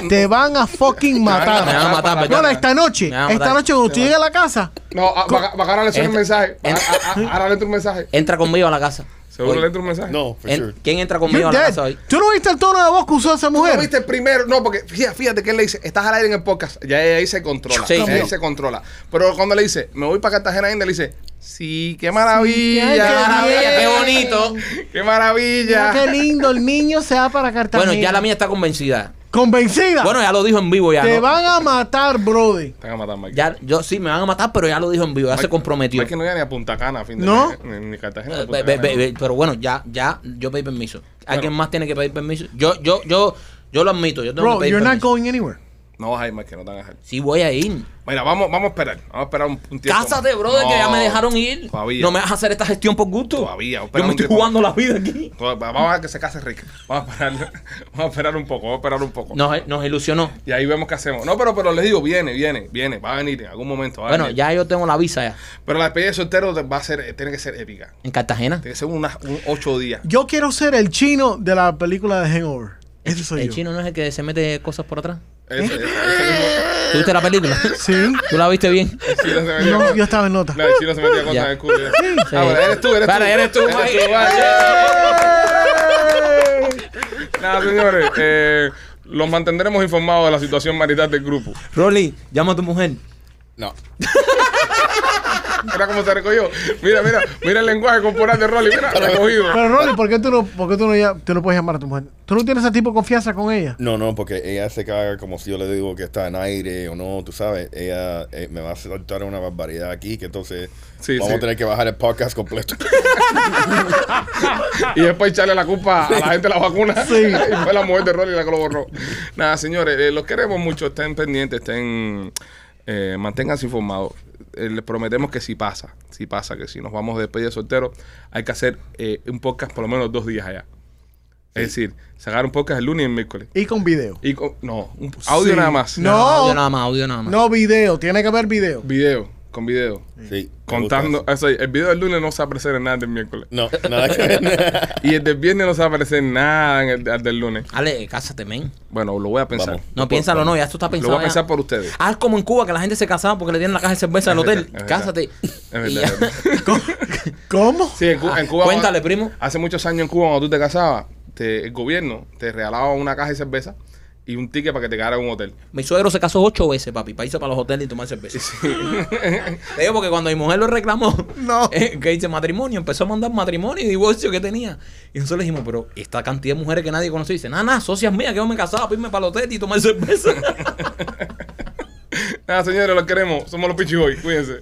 Te van a fucking matar. Me van a matar. No, esta noche, Me van a esta noche cuando tú llegues a la casa, No, a- va, va a ganarle un mensaje. Va- entra- a- a- Ahora le entra un mensaje. Entra conmigo a la casa. Seguro Hoy. le entra un mensaje. No, for En- sure. ¿Quién entra conmigo you're a la casa hoy? ¿Tú no viste el tono de voz que usó esa ¿Tú mujer? lo viste primero? No, porque fíjate, fíjate que él le dice, estás al aire en el podcast. Ya ahí se controla. Sí, ahí se controla. Pero cuando le dice, me voy para Cartagena India, le dice, sí, qué maravilla. ¡Qué maravilla! ¡Qué bonito! ¡Qué maravilla! Mira qué lindo, el niño se va para Cartagena. Bueno, ya la mía está convencida. Convencida. Bueno, ya lo dijo en vivo ya. Te ¿no? van a matar, brother. Te van a matar, Mike. Ya, yo sí, me van a matar, pero ya lo dijo en vivo, ya se comprometió. Mike no llega ni a Punta Cana a fin de ¿No? Ni, ni Cartagena. ni Punta be- be- ¿no? be- pero bueno, ya, ya, yo pedí permiso. ¿Alguien más tiene que pedir permiso? Yo, yo, yo, yo lo admito, yo tengo que Bro, pedir you're not permiso. going anywhere. No vas a ir, Mike, que no te van a dejar. Sí voy a ir. Mira, vamos, vamos a esperar. Vamos a esperar un, un tiempo. Cásate, más. brother, que ya me dejaron ir. Todavía. No me vas a hacer esta gestión por gusto. Todavía, Yo me estoy jugando la vida aquí. Vamos a ver que se case Rick. Vamos a esperar, vamos a esperar un poco, vamos a esperar un poco. Nos, nos ilusionó. Y ahí vemos qué hacemos. No, pero, pero les digo, viene, viene, viene. Va a venir en algún momento. Va a Bueno, venir. ya yo tengo la visa ya. Pero la despedida de soltero va a ser, tiene que ser épica. En Cartagena. Tiene que ser unas un ocho días. Yo quiero ser el chino de la película de Hangover. Ese soy El yo. chino no es el que se mete cosas por atrás. Ese. ¿Tú viste la película? Sí. ¿Tú la viste bien? El chino se metía No, yo estaba en nota. No, el chino se metía cosas en el culo. Sí. Ah, bueno, eres tú, eres Vale, tú. eres tú, Mike. Nada, señores. eh, los mantendremos informados de la situación marital del grupo. Rolly, llama a tu mujer. No. Mira cómo se recogió. Mira, mira, mira el lenguaje corporal de Rolly. Mira, recogido. Pero Rolly, ¿por qué tú no, por qué tú no, ya- tú no puedes llamar a tu mujer? ¿Tú no tienes ese tipo de confianza con ella? No, no, porque ella se caga como si yo le digo que está en aire o no, tú sabes. Ella eh, me va a soltar una barbaridad aquí, que entonces Sí, vamos sí. a tener que bajar el podcast completo. Y después echarle la culpa a la gente de la vacuna. Sí. Y fue la mujer de Rolly la que lo borró. Nada, señores, eh, los queremos mucho. Estén pendientes, estén. Eh, manténganse informados. Eh, les prometemos que si pasa, si pasa, que si nos vamos de despedida soltero, hay que hacer eh, un podcast por lo menos dos días allá. Es decir, sacar un podcast el lunes y el miércoles. Y con video. Y con- no, un audio Sí. nada más. No. audio nada más, audio nada más. No video, tiene que haber video. Video, con video. Sí. Contando, eso. eso, el video del lunes no se va a aparecer en nada del miércoles. No, nada que ver. Y el del viernes no se va a aparecer en nada en el, el del lunes. Ale, cásate, men. Bueno, lo voy a pensar. Vamos. No, piénsalo, no, ya esto está Lo pensado. voy a ya. pensar por ustedes. Haz como en Cuba, que la gente se casaba porque le dieron la caja de cerveza al hotel. es. Cásate. Es verdad, es. ¿Cómo? Sí, en, en Cuba. Cuéntale, primo. Hace muchos años en Cuba, cuando tú te casabas, te- el gobierno te regalaba una caja de cerveza y un ticket para que te quedara en un hotel. Mi suegro se casó ocho veces, papi, para irse para los hoteles y tomar cerveza. Te digo porque cuando mi mujer lo reclamó, No. eh, que dice matrimonio, empezó a mandar matrimonio y divorcio que tenía. Y nosotros le dijimos, pero esta cantidad de mujeres que nadie conoce, dice, nada, nada, socias mías que yo me casaba para irme para el hotel y tomar cerveza. Nada, señores, los queremos. Somos los Pichiboy. Cuídense.